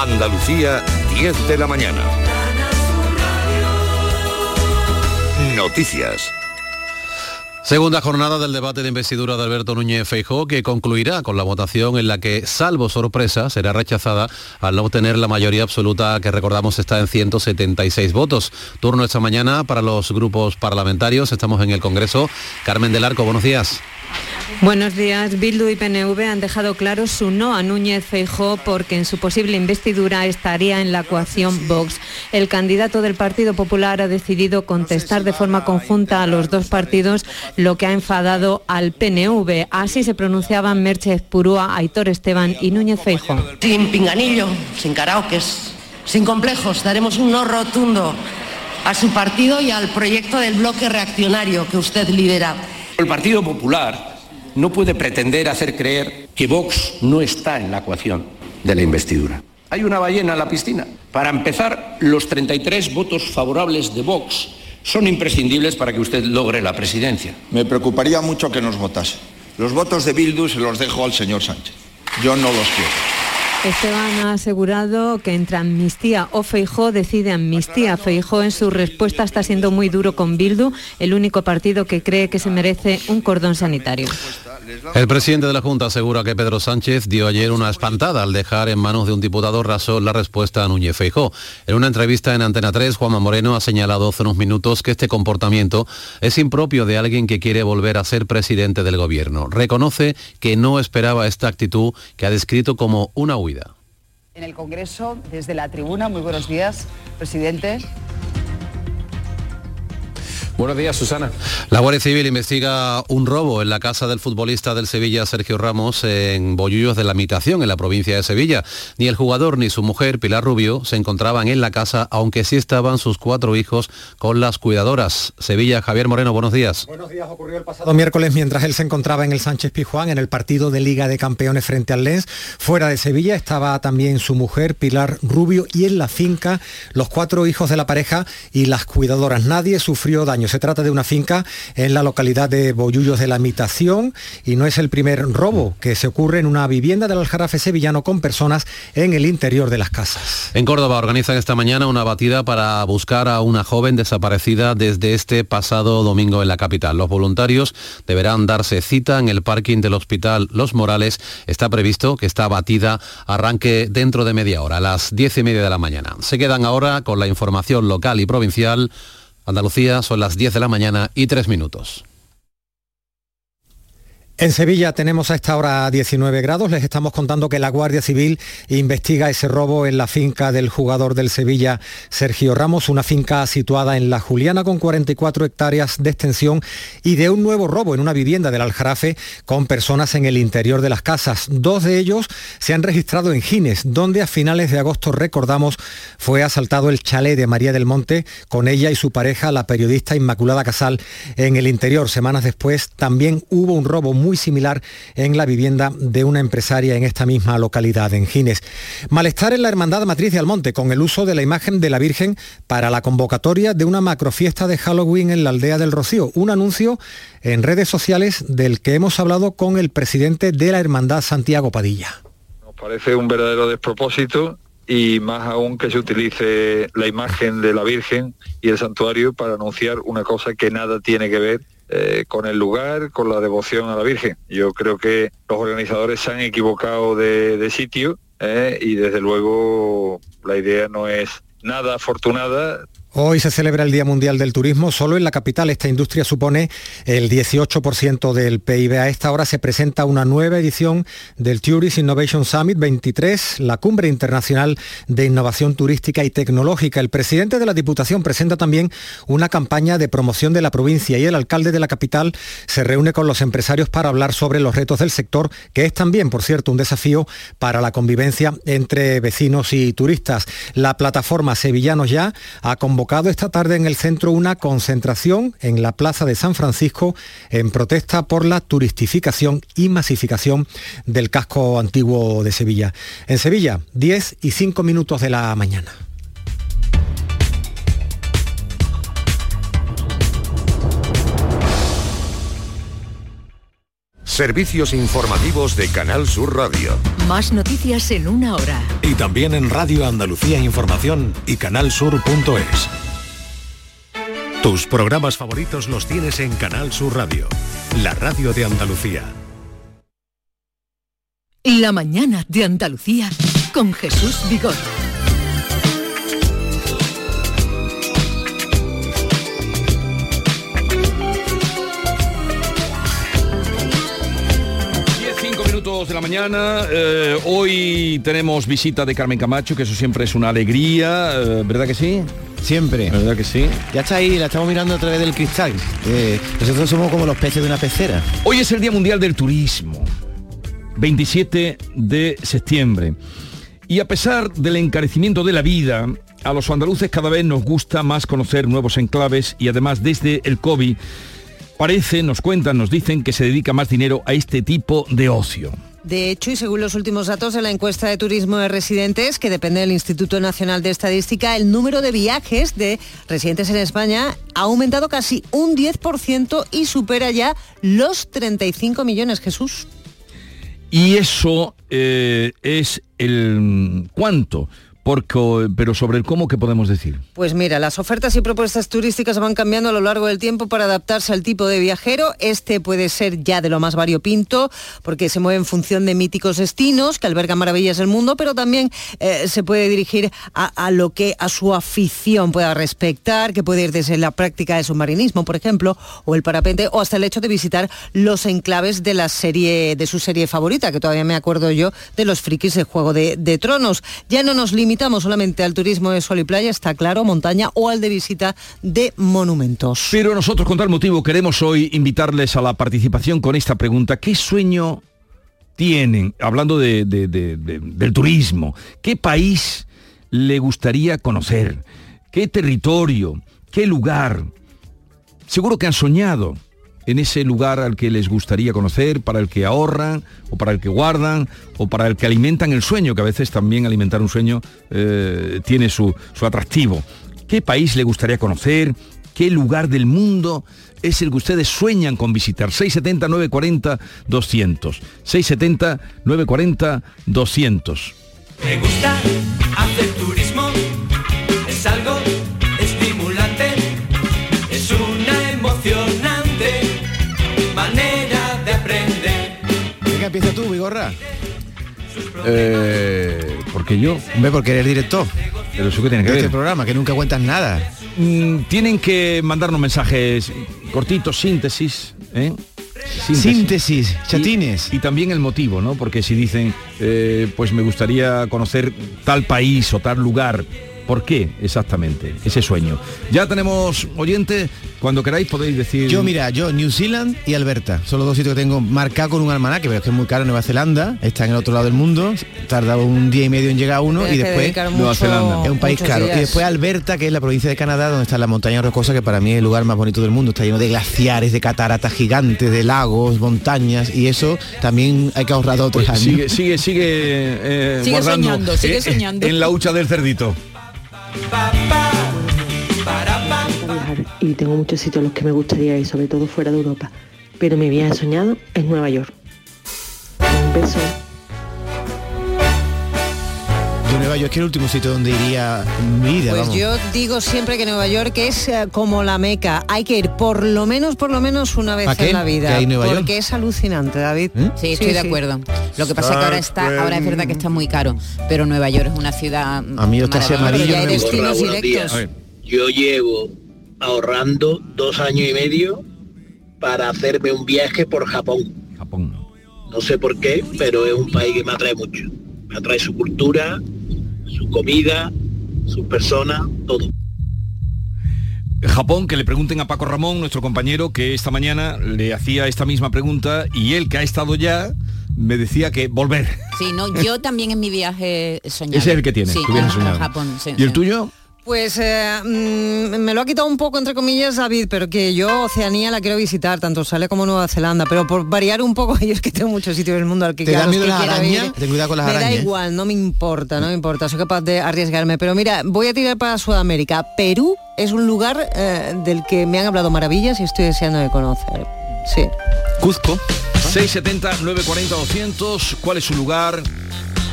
Andalucía, 10 de la mañana. Noticias. Segunda jornada del debate de investidura de Alberto Núñez Feijó que concluirá con la votación en la que, salvo sorpresa, será rechazada al no obtener la mayoría absoluta que recordamos está en 176 votos. Turno esta mañana para los grupos parlamentarios. Estamos en el Congreso. Carmen del Arco, buenos días. Buenos días. Bildu y PNV han dejado claro su no a Núñez Feijó porque en su posible investidura estaría en la ecuación Vox. El candidato del Partido Popular ha decidido contestar de forma conjunta a los dos partidos, lo que ha enfadado al PNV. Así se pronunciaban Merche Purúa, Aitor Esteban y Núñez Feijó. Sin pinganillo, sin karaokes, sin complejos, daremos un no rotundo a su partido y al proyecto del bloque reaccionario que usted lidera. El Partido Popular no puede pretender hacer creer que Vox no está en la ecuación de la investidura. Hay una ballena en la piscina. Para empezar, los 33 votos favorables de Vox son imprescindibles para que usted logre la presidencia. Me preocuparía mucho que nos votase. Los votos de Bildu se los dejo al señor Sánchez. Yo no los quiero. Esteban ha asegurado que entre amnistía o Feijó decide amnistía. Feijó en su respuesta está siendo muy duro con Bildu, el único partido que cree que se merece un cordón sanitario. El presidente de la Junta asegura que Pedro Sánchez dio ayer una espantada al dejar en manos de un diputado raso la respuesta a Núñez Feijó. En una entrevista en Antena 3, Juanma Moreno ha señalado hace unos minutos que este comportamiento es impropio de alguien que quiere volver a ser presidente del gobierno. Reconoce que no esperaba esta actitud que ha descrito como una huida. En el Congreso, desde la tribuna, muy buenos días, presidente. Buenos días, Susana. La Guardia Civil investiga un robo en la casa del futbolista del Sevilla, Sergio Ramos, en Bollullos de la Mitación, en la provincia de Sevilla. Ni el jugador ni su mujer, Pilar Rubio, se encontraban en la casa, aunque sí estaban sus cuatro hijos con las cuidadoras. Sevilla, Javier Moreno, buenos días. Buenos días, ocurrió el pasado miércoles mientras él se encontraba en el Sánchez Pijuán, en el partido de Liga de Campeones frente al Lens. Fuera de Sevilla estaba también su mujer, Pilar Rubio, y en la finca los cuatro hijos de la pareja y las cuidadoras. Nadie sufrió daño. Se trata de una finca en la localidad de Bollullos de la Mitación y no es el primer robo que se ocurre en una vivienda del Aljarafe sevillano con personas en el interior de las casas. En Córdoba organizan esta mañana una batida para buscar a una joven desaparecida desde este pasado domingo en la capital. Los voluntarios deberán darse cita en el parking del Hospital Los Morales. Está previsto que esta batida arranque dentro de media hora, a las diez y media de la mañana. Se quedan ahora con la información local y provincial. Andalucía son las 10 de la mañana y 3 minutos. En Sevilla tenemos a esta hora 19 grados. Les estamos contando que la Guardia Civil investiga ese robo en la finca del jugador del Sevilla, Sergio Ramos, una finca situada en La Juliana con 44 hectáreas de extensión y de un nuevo robo en una vivienda del Aljarafe con personas en el interior de las casas. Dos de ellos se han registrado en Gines, donde a finales de agosto, recordamos, fue asaltado el chalet de María del Monte con ella y su pareja, la periodista Inmaculada Casal, en el interior. Semanas después también hubo un robo muy muy similar en la vivienda de una empresaria en esta misma localidad, en Gines. Malestar en la Hermandad Matriz de Almonte con el uso de la imagen de la Virgen para la convocatoria de una macrofiesta de Halloween en la aldea del Rocío. Un anuncio en redes sociales del que hemos hablado con el presidente de la Hermandad, Santiago Padilla. Nos parece un verdadero despropósito y más aún que se utilice la imagen de la Virgen y el santuario para anunciar una cosa que nada tiene que ver eh, con el lugar, con la devoción a la Virgen. Yo creo que los organizadores se han equivocado de, sitio eh, y desde luego la idea no es nada afortunada, Hoy se celebra el Día Mundial del Turismo. Solo en la capital esta industria supone el 18% del PIB. A esta hora se presenta una nueva edición del Tourist Innovation Summit 23, la cumbre internacional de innovación turística y tecnológica. El presidente de la Diputación presenta también una campaña de promoción de la provincia y el alcalde de la capital se reúne con los empresarios para hablar sobre los retos del sector, que es también, por cierto, un desafío para la convivencia entre vecinos y turistas. La plataforma Sevillanos Ya ha convocado esta tarde en el centro una concentración en la Plaza de San Francisco en protesta por la turistificación y masificación del casco antiguo de Sevilla. En Sevilla, 10 y 5 minutos de la mañana. Servicios informativos de Canal Sur Radio. Más noticias en una hora. Y también en Radio Andalucía Información y canalsur.es. Tus programas favoritos los tienes en Canal Sur Radio, la radio de Andalucía. La mañana de Andalucía con Jesús Vigor. Minutos de la mañana. Eh, hoy tenemos visita de Carmen Camacho, que eso siempre es una alegría, eh, ¿verdad que sí? Siempre. ¿Verdad que sí? Ya está ahí, la estamos mirando a través del cristal. Eh, nosotros somos como los peces de una pecera. Hoy es el Día Mundial del Turismo, 27 de septiembre. Y a pesar del encarecimiento de la vida, a los andaluces cada vez nos gusta más conocer nuevos enclaves y además desde el COVID parece, nos cuentan, nos dicen que se dedica más dinero a este tipo de ocio. De hecho, y según los últimos datos de la encuesta de turismo de residentes, que depende del Instituto Nacional de Estadística, el número de viajes de residentes en España ha aumentado casi un 10% y supera ya los 35 millones, Jesús. Y eso eh, es el cuánto porque, pero sobre el cómo, ¿qué podemos decir? Pues mira, las ofertas y propuestas turísticas van cambiando a lo largo del tiempo para adaptarse al tipo de viajero. Este puede ser ya de lo más variopinto, porque se mueve en función de míticos destinos que albergan maravillas del mundo, pero también eh, se puede dirigir a, lo que a su afición pueda respetar, que puede ir desde la práctica de submarinismo, por ejemplo, o el parapente, o hasta el hecho de visitar los enclaves de la serie, de su serie favorita, que todavía me acuerdo yo de los frikis de Juego de, de Tronos. Ya no nos limitamos limitamos solamente al turismo de sol y playa, está claro, montaña o al de visita de monumentos. Pero nosotros con tal motivo queremos hoy invitarles a la participación con esta pregunta. ¿Qué sueño tienen, hablando de, de, de, del turismo, qué país le gustaría conocer? ¿Qué territorio? ¿Qué lugar? Seguro que han soñado en ese lugar al que les gustaría conocer, para el que ahorran, o para el que guardan, o para el que alimentan el sueño, que a veces también alimentar un sueño eh, tiene su, su atractivo. ¿Qué país le gustaría conocer? ¿Qué lugar del mundo es el que ustedes sueñan con visitar? 670 940 200. 670 940 200. Me gusta hacer turismo, es algo Eh, porque yo. Hombre, porque eres director. Pero eso que tiene que ver. este programa, que nunca cuentas nada. Mm, tienen que mandarnos mensajes cortitos, síntesis, ¿eh? Síntesis, chatines. Y, y también el motivo, ¿no? Porque si dicen, eh, pues me gustaría conocer tal país o tal lugar, ¿por qué exactamente ese sueño? Ya tenemos oyentes, cuando queráis podéis decir... Yo, mira, yo, New Zealand y Alberta, son los dos sitios que tengo marcados con un almanaque, pero es que es muy caro Nueva Zelanda, está en el otro lado del mundo, tarda un día y medio en llegar uno Tienes y después Nueva Zelanda. es un país caro. días. Y después Alberta, que es la provincia de Canadá, donde está la montaña rocosa, que para mí es el lugar más bonito del mundo, está lleno de glaciares, de cataratas gigantes, de lagos, montañas, y eso también hay que ahorrar otros años. Sigue, sigue, sigue, eh, Sigue guardando soñando, sigue eh, soñando. en la hucha del cerdito. Y tengo muchos sitios a los que me gustaría ir, sobre todo fuera de Europa. Pero mi viaje soñado es Nueva York. Un beso. Nueva York es el último sitio donde iría mi vida, Pues vamos. yo digo siempre que Nueva York es eh, como la meca. Hay que ir por lo menos, por lo menos una vez en la vida. ¿Qué hay en Nueva porque York? es alucinante, David. Sí, estoy de acuerdo. Lo que pasa es que ahora está, ahora es verdad que está muy caro, pero Nueva York es una ciudad A mí amarillos Pero ya hay no destinos Buenos directos. días. Yo llevo ahorrando dos años y medio para hacerme un viaje por Japón. Japón. No sé por qué, pero es un país que me atrae mucho. Me atrae su cultura, su comida, sus personas, todo. Japón, que le pregunten a Paco Ramón, nuestro compañero, que esta mañana le hacía esta misma pregunta y él, que ha estado ya, me decía que volver. Sí, no, yo también en mi viaje soñado. Ese es el que tiene, Sí, que hubiera a- a soñado. Japón, sí, ¿Y el sí. tuyo? Pues eh, mm, me lo ha quitado un poco entre comillas David, pero que yo Oceanía la quiero visitar, tanto Australia como Nueva Zelanda, pero por variar un poco, yo es que tengo muchos sitios del mundo al que ¿Te da miedo las arañas? Ten cuidado con las me arañas, da ¿eh? igual, no me importa, no me importa, soy capaz de arriesgarme. Pero mira, voy a tirar para Sudamérica. Perú es un lugar eh, del que me han hablado maravillas y estoy deseando de conocer. Sí. Cuzco. 670 940 200. ¿Cuál es su lugar?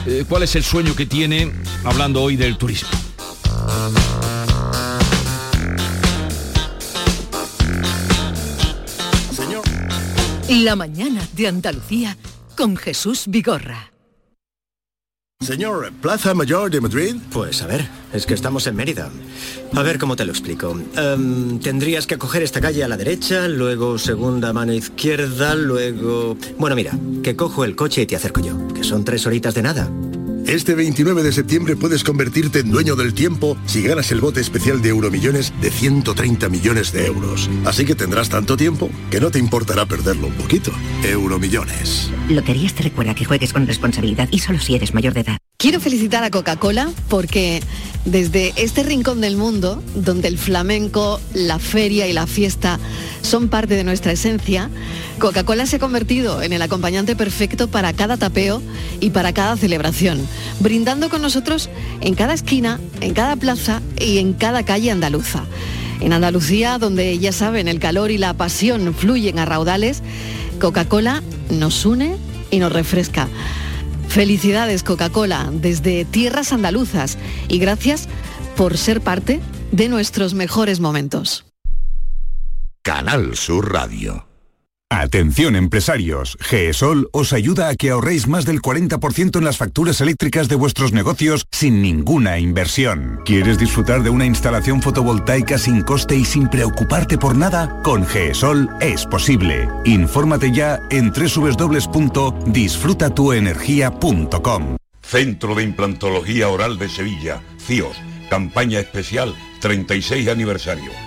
Eh, ¿Cuál es el sueño que tiene? Hablando hoy del turismo. La mañana de Andalucía con Jesús Vigorra. Señor, ¿Plaza Mayor de Madrid? Pues a ver, es que estamos en Mérida. A ver cómo te lo explico. Em, tendrías que coger esta calle a la derecha, luego segunda mano izquierda, luego... Bueno, mira, que cojo el coche y te acerco yo, que son tres horitas de nada. Este 29 de septiembre puedes convertirte en dueño del tiempo si ganas el bote especial de Euromillones de 130 millones de euros. Así que tendrás tanto tiempo que no te importará perderlo un poquito. Euromillones. Loterías te recuerda que juegues con responsabilidad y solo si eres mayor de edad. Quiero felicitar a Coca-Cola porque desde este rincón del mundo, donde el flamenco, la feria y la fiesta son parte de nuestra esencia, Coca-Cola se ha convertido en el acompañante perfecto para cada tapeo y para cada celebración, brindando con nosotros en cada esquina, en cada plaza y en cada calle andaluza. En Andalucía, donde ya saben, el calor y la pasión fluyen a raudales, Coca-Cola nos une y nos refresca. Felicidades Coca-Cola desde tierras andaluzas y gracias por ser parte de nuestros mejores momentos. Canal Sur Radio. Atención empresarios, GESOL os ayuda a que ahorréis más del 40% en las facturas eléctricas de vuestros negocios sin ninguna inversión. ¿Quieres disfrutar de una instalación fotovoltaica sin coste y sin preocuparte por nada? Con GESOL es posible. Infórmate ya en www.disfrutatuenergia.com. Centro de Implantología Oral de Sevilla, CIOS, campaña especial 36 aniversario.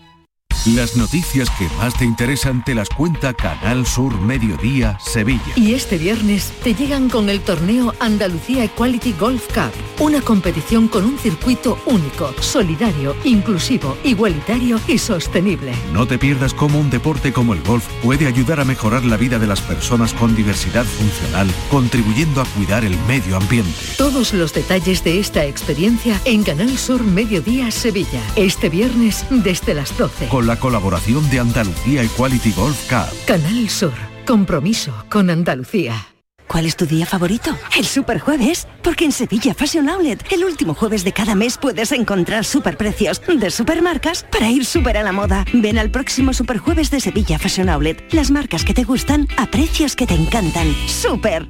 Las noticias que más te interesan te las cuenta Canal Sur Mediodía Sevilla. Y este viernes te llegan con el torneo Andalucía Equality Golf Cup, una competición con un circuito único, solidario, inclusivo, igualitario y sostenible. No te pierdas cómo un deporte como el golf puede ayudar a mejorar la vida de las personas con diversidad funcional, contribuyendo a cuidar el medio ambiente. Todos los detalles de esta experiencia en Canal Sur Mediodía Sevilla, este viernes desde las 12. Con la colaboración de Andalucía Equality Golf Cup. Canal Sur, compromiso con Andalucía. ¿Cuál es tu día favorito? El Superjueves, porque en Sevilla Fashion Outlet, el último jueves de cada mes puedes encontrar superprecios de supermarcas para ir súper a la moda. Ven al próximo Superjueves de Sevilla Fashion Outlet. Las marcas que te gustan a precios que te encantan. ¡Súper!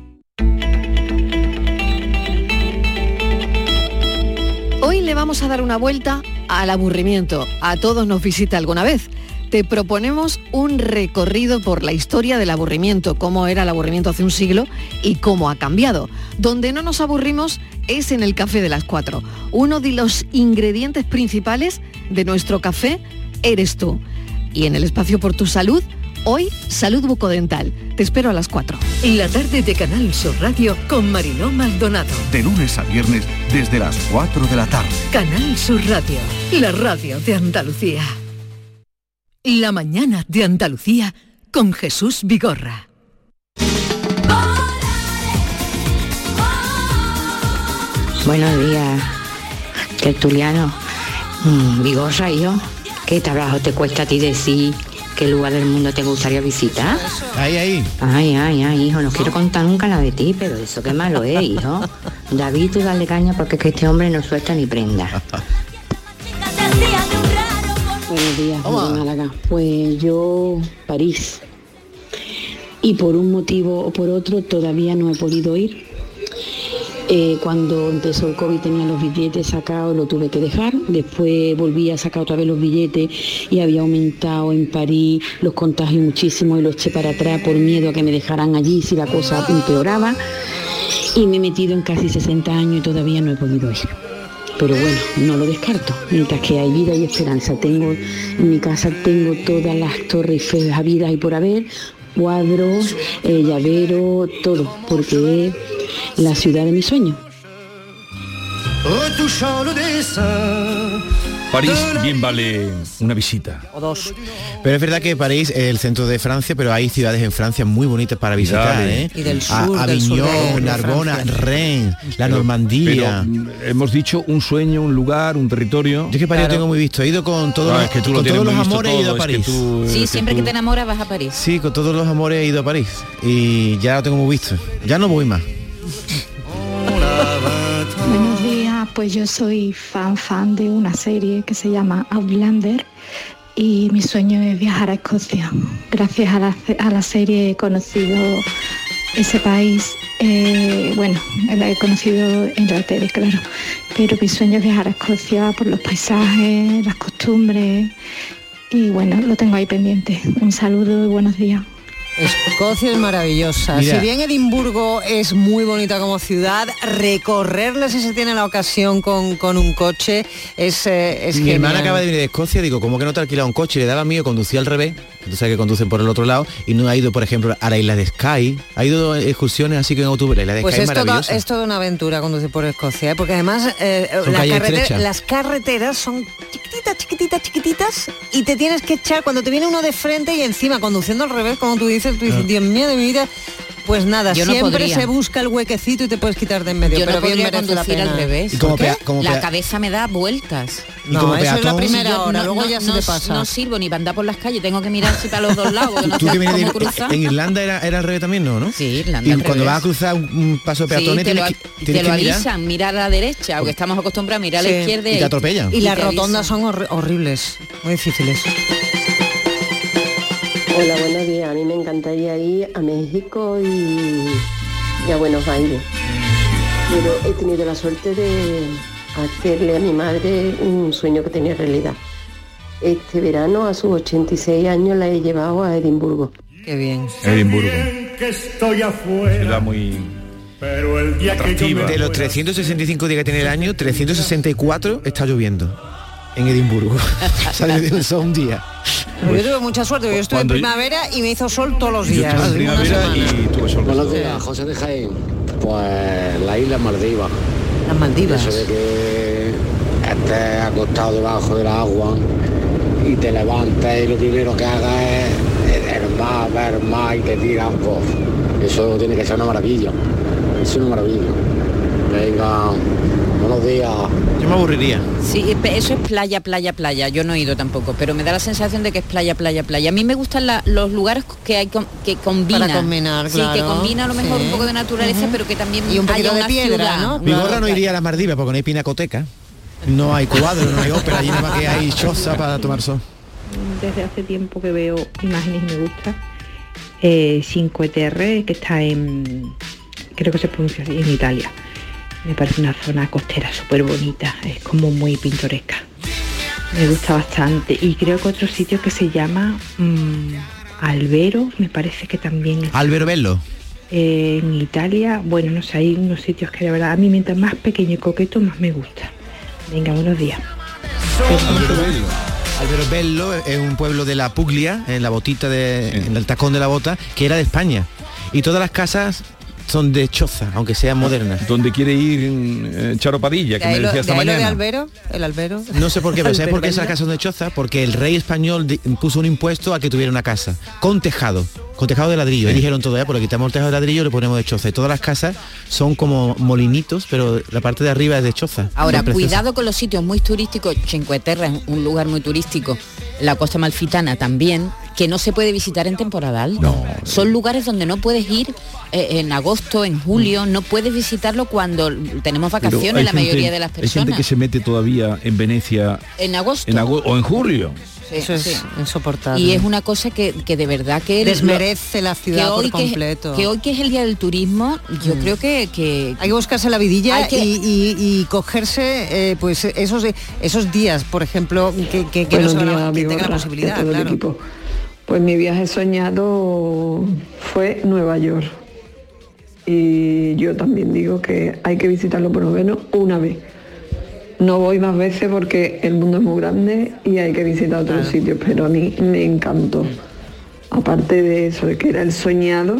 Hoy le vamos a dar una vuelta al aburrimiento. A todos nos visita alguna vez. Te proponemos un recorrido por la historia del aburrimiento, cómo era el aburrimiento hace un siglo y cómo ha cambiado. Donde no nos aburrimos es en el café de las cuatro. Uno de los ingredientes principales de nuestro café eres tú. Y en el espacio por tu salud, hoy salud bucodental. Te espero a las 4. En la tarde de Canal Sur Radio con Mariló Maldonado. De lunes a viernes desde las 4 de la tarde. Canal Sur Radio, la radio de Andalucía. La mañana de Andalucía con Jesús Vigorra. Buenos días, tertuliano. Mm, Vigorra y yo, ¿qué trabajo te cuesta a ti decir qué lugar del mundo te gustaría visitar? Ahí, ahí. Ay, ay, ay, hijo, no quiero contar nunca la de ti, pero eso qué malo es, hijo. David, tú dale caña porque es que este hombre no suelta ni prenda. Buenos días, Málaga. Pues yo, París. Y por un motivo o por otro todavía no he podido ir. Eh, cuando empezó el COVID tenía los billetes sacados, lo tuve que dejar. Después volví a sacar otra vez los billetes y había aumentado en París los contagios muchísimo y los eché para atrás por miedo a que me dejaran allí si la cosa empeoraba. Y me he metido en casi 60 años y todavía no he podido ir. Pero bueno, no lo descarto. Mientras que hay vida y esperanza. Tengo, en mi casa tengo todas las torres habidas y por haber, cuadros, eh, llavero, todo, porque la ciudad de mi sueño. París bien vale una visita. O dos. Pero es verdad que París es el centro de Francia, pero hay ciudades en Francia muy bonitas para visitar, Dale. ¿eh? Y del A- sur, del sur de- Avignon, de Narbona. Rennes, la Pero- Normandía. pero, mm, hemos dicho un sueño, un lugar, un territorio. Yo es que París lo tengo muy visto. He ido con todos, Ah, los- es que tú lo con todos los amores he ido a todo, es que París. tú- Sí, que siempre tú- que te enamoras vas a París. Sí, con todos los amores he ido a París. Y ya lo tengo muy visto. Ya no voy más. Pues yo soy fan fan de una serie que se llama Outlander y mi sueño es viajar a Escocia. Gracias a la, a la serie he conocido ese país, eh, bueno, la he conocido en la tele, claro, pero mi sueño es viajar a Escocia por los paisajes, las costumbres y bueno, lo tengo ahí pendiente. Un saludo y buenos días. Escocia es maravillosa. Mira. Si bien Edimburgo es muy bonita como ciudad, recorrerla si se tiene la ocasión con, con un coche es, eh, es Mi hermana genial. acaba de venir de Escocia, digo, ¿cómo que no te ha alquilado un coche? Le daba mío, conducía al revés, tú sabes que conducen por el otro lado, y no ha ido, por ejemplo, a la isla de Skye, ha ido excursiones así que en autobús, la isla de Pues Skye es, es toda, es toda una aventura conducir por Escocia, ¿eh? porque además eh, las carreteras son chiquititas, chiquititas, chiquititas y te tienes que echar cuando te viene uno de frente y encima conduciendo al revés, como tú dices, tú dices, Ah. Dios mío de mi vida. Pues nada, Yo no siempre podría. se busca el huequecito y te puedes quitar de en medio, Yo pero no bien podría la conducir pena. al revés. La cabeza me da vueltas. No, eso es la peatón- primera Yo hora, no- luego no- ya se no- te pasa. No sirvo ni para andar por las calles, tengo que mirar si para los dos lados, Tú que vienes de en Irlanda era, era al revés también, ¿no? ¿no? Sí, Irlanda Y al cuando revés. vas a cruzar un, un paso Sí, peatones te lo, tienes que, te lo que avisan, mirar a la derecha, porque estamos acostumbrados a mirar a Sí. la izquierda y te atropellan. Y las rotondas son horri- horribles, muy difíciles. Hola, buenos días. A mí me encantaría ir a México y, y a Buenos Aires. Pero he tenido la suerte de hacerle a mi madre un sueño que tenía realidad. Este verano, a sus 86 años, la he llevado a Edimburgo. Qué bien. Edimburgo. que estoy afuera, Ciudad muy pero el día que yo atractiva. me De los 365 días que tiene el año, 364 está lloviendo en Edimburgo. Sale de un un día. Yo tuve mucha suerte, yo estuve en primavera y me hizo sol todos los Yo días. estuve en una primavera semana. y tuve sol. Buenos días, José de Jaén. Pues la isla Maldivas. Las Maldivas. Eso de que estés acostado debajo del agua y te levantes y lo primero que hagas es el mar, ver el mar y te tiras. pues, eso tiene que ser una maravilla. Es una maravilla. Venga, buenos días. Yo me aburriría. Sí, pe- eso es playa, playa, playa. Yo no he ido tampoco, pero me da la sensación de que es playa, playa, playa. A mí me gustan la- los lugares que hay que combinan. Para combinar, Sí, que claro. combina a lo mejor Sí. un poco de naturaleza, pero que también Y un haya poquito de una piedra, ciudad. ¿no? Vigorra no iría a las Maldivas porque no hay pinacoteca. No hay cuadro, no hay ópera, allí nada más que hay choza para tomar sol. desde hace tiempo que veo imágenes y me gusta. Eh, Cinque Terre, que está en, creo que se pronuncia así, en Italia. Me parece una zona costera súper bonita, es como muy pintoresca. Me gusta bastante. Y creo que otro sitio que se llama mm, Albero, me parece que también es Albero Bello. eh, en Italia. Bueno, no sé, hay unos sitios que de verdad a mí mientras más pequeño y coqueto más me gusta. Venga, buenos días. Albero Bello es un pueblo de la Puglia, en la botita de, en el tacón de la bota, que era de España. Y todas las casas son de choza, aunque sean modernas. Donde quiere ir eh, Charo Padilla, que me lo, decía de esta ahí lo de mañana. Albero, el Albero. No sé por qué, pero ¿sabes por qué esas casas son de choza? Porque el rey español puso un impuesto a que tuviera una casa, con tejado, con tejado de ladrillo. Y dijeron todo, ya, pues le quitamos el tejado de ladrillo y le ponemos de choza. Y todas las casas son como molinitos, pero la parte de arriba es de choza. Ahora, cuidado con los sitios muy turísticos. Cinque Terre es un lugar muy turístico. La costa malfitana también, que no se puede visitar en temporada alta. Son lugares donde no puedes ir eh, en agosto, en julio, no puedes visitarlo cuando tenemos vacaciones la gente- mayoría de las Hay gente personas. que se mete todavía en Venecia En agosto. en agosto o en julio. Eso es sí. insoportable. Y es una cosa que, que de verdad que Desmerece la ciudad que hoy por que- completo. Que, hoy que es el día del turismo, yo creo que, que Hay que buscarse la vidilla y, y- y cogerse eh, pues esos esos días, por ejemplo, que, que, que no Buenos se van a- la posibilidad, el claro. equipo. Pues mi viaje soñado fue Nueva York. Y yo también digo que hay que visitarlo por lo menos una vez. No voy más veces porque el mundo es muy grande y hay que visitar otros sitios, pero a mí me encantó. Aparte de eso, de que era el soñado,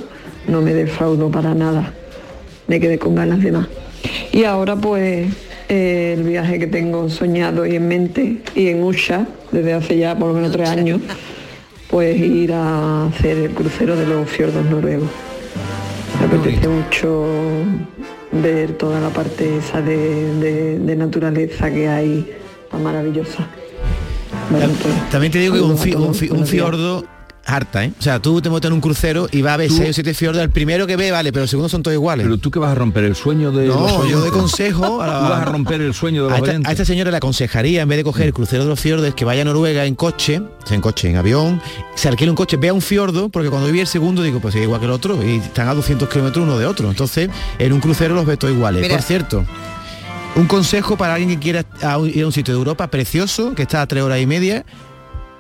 no me defraudó para nada. Me quedé con ganas de más. Y ahora pues eh, el viaje que tengo soñado y en mente y en Usha desde hace ya por lo menos tres años, pues ir a hacer el crucero de los fiordos noruegos. Me apetece mucho ver toda la parte esa de, de- de naturaleza que hay tan maravillosa. Pues, También te digo que un, fi- un fi- un fiordo harta, ¿eh? O sea, tú te montas en un crucero y va a ver Tú- seis o siete fiordos. El primero que ve, vale, pero el segundo son todos iguales. Pero tú que vas a romper el sueño de No, los yo de consejo a la- Tú vas a romper el sueño de a los esta, a esta señora le aconsejaría, en vez de coger el crucero de los fiordos, que vaya a Noruega en coche, en coche, en avión, se alquile un coche, vea un fiordo, porque cuando vi el segundo digo, pues es igual que el otro, y están a 200 kilómetros uno de otro. Entonces, en un crucero los ve todos iguales. Mira. Por cierto, un consejo para alguien que quiera a ir a un sitio de Europa precioso, que está a tres horas y media,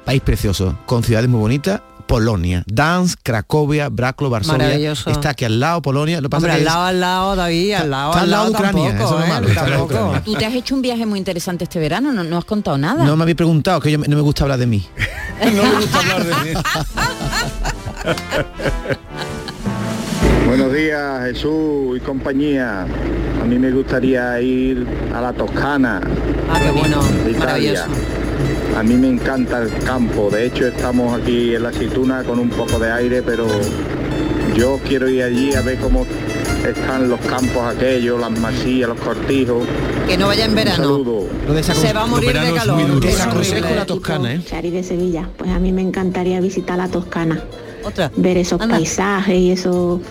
país precioso, con ciudades muy bonitas, Polonia, Dansk, Cracovia, Braclo, Varsovia, Maravilloso. está aquí al lado Polonia, lo pasa Hombre, que al es- lado, al lado, David, al lado, está al lado de Ucrania, tampoco, eso es ¿eh? Ucrania. Tú te has hecho un viaje muy interesante este verano, no, no has contado nada. No me habéis preguntado, que yo no me gusta hablar de mí. no me gusta hablar de mí. Buenos días, Jesús y compañía. A mí me gustaría ir a la Toscana. Ah, qué bueno, de Italia. A mí me encanta el campo. De hecho, estamos aquí en la aceituna con un poco de aire, pero yo quiero ir allí a ver cómo están los campos aquellos, las masías, los cortijos. Que no vaya en Un verano. saludo. Se va a morir de calor. es horrible. Toscana, Chari de Sevilla, pues a mí me encantaría visitar la Toscana. Otra. Ver esos Anda. paisajes y eso.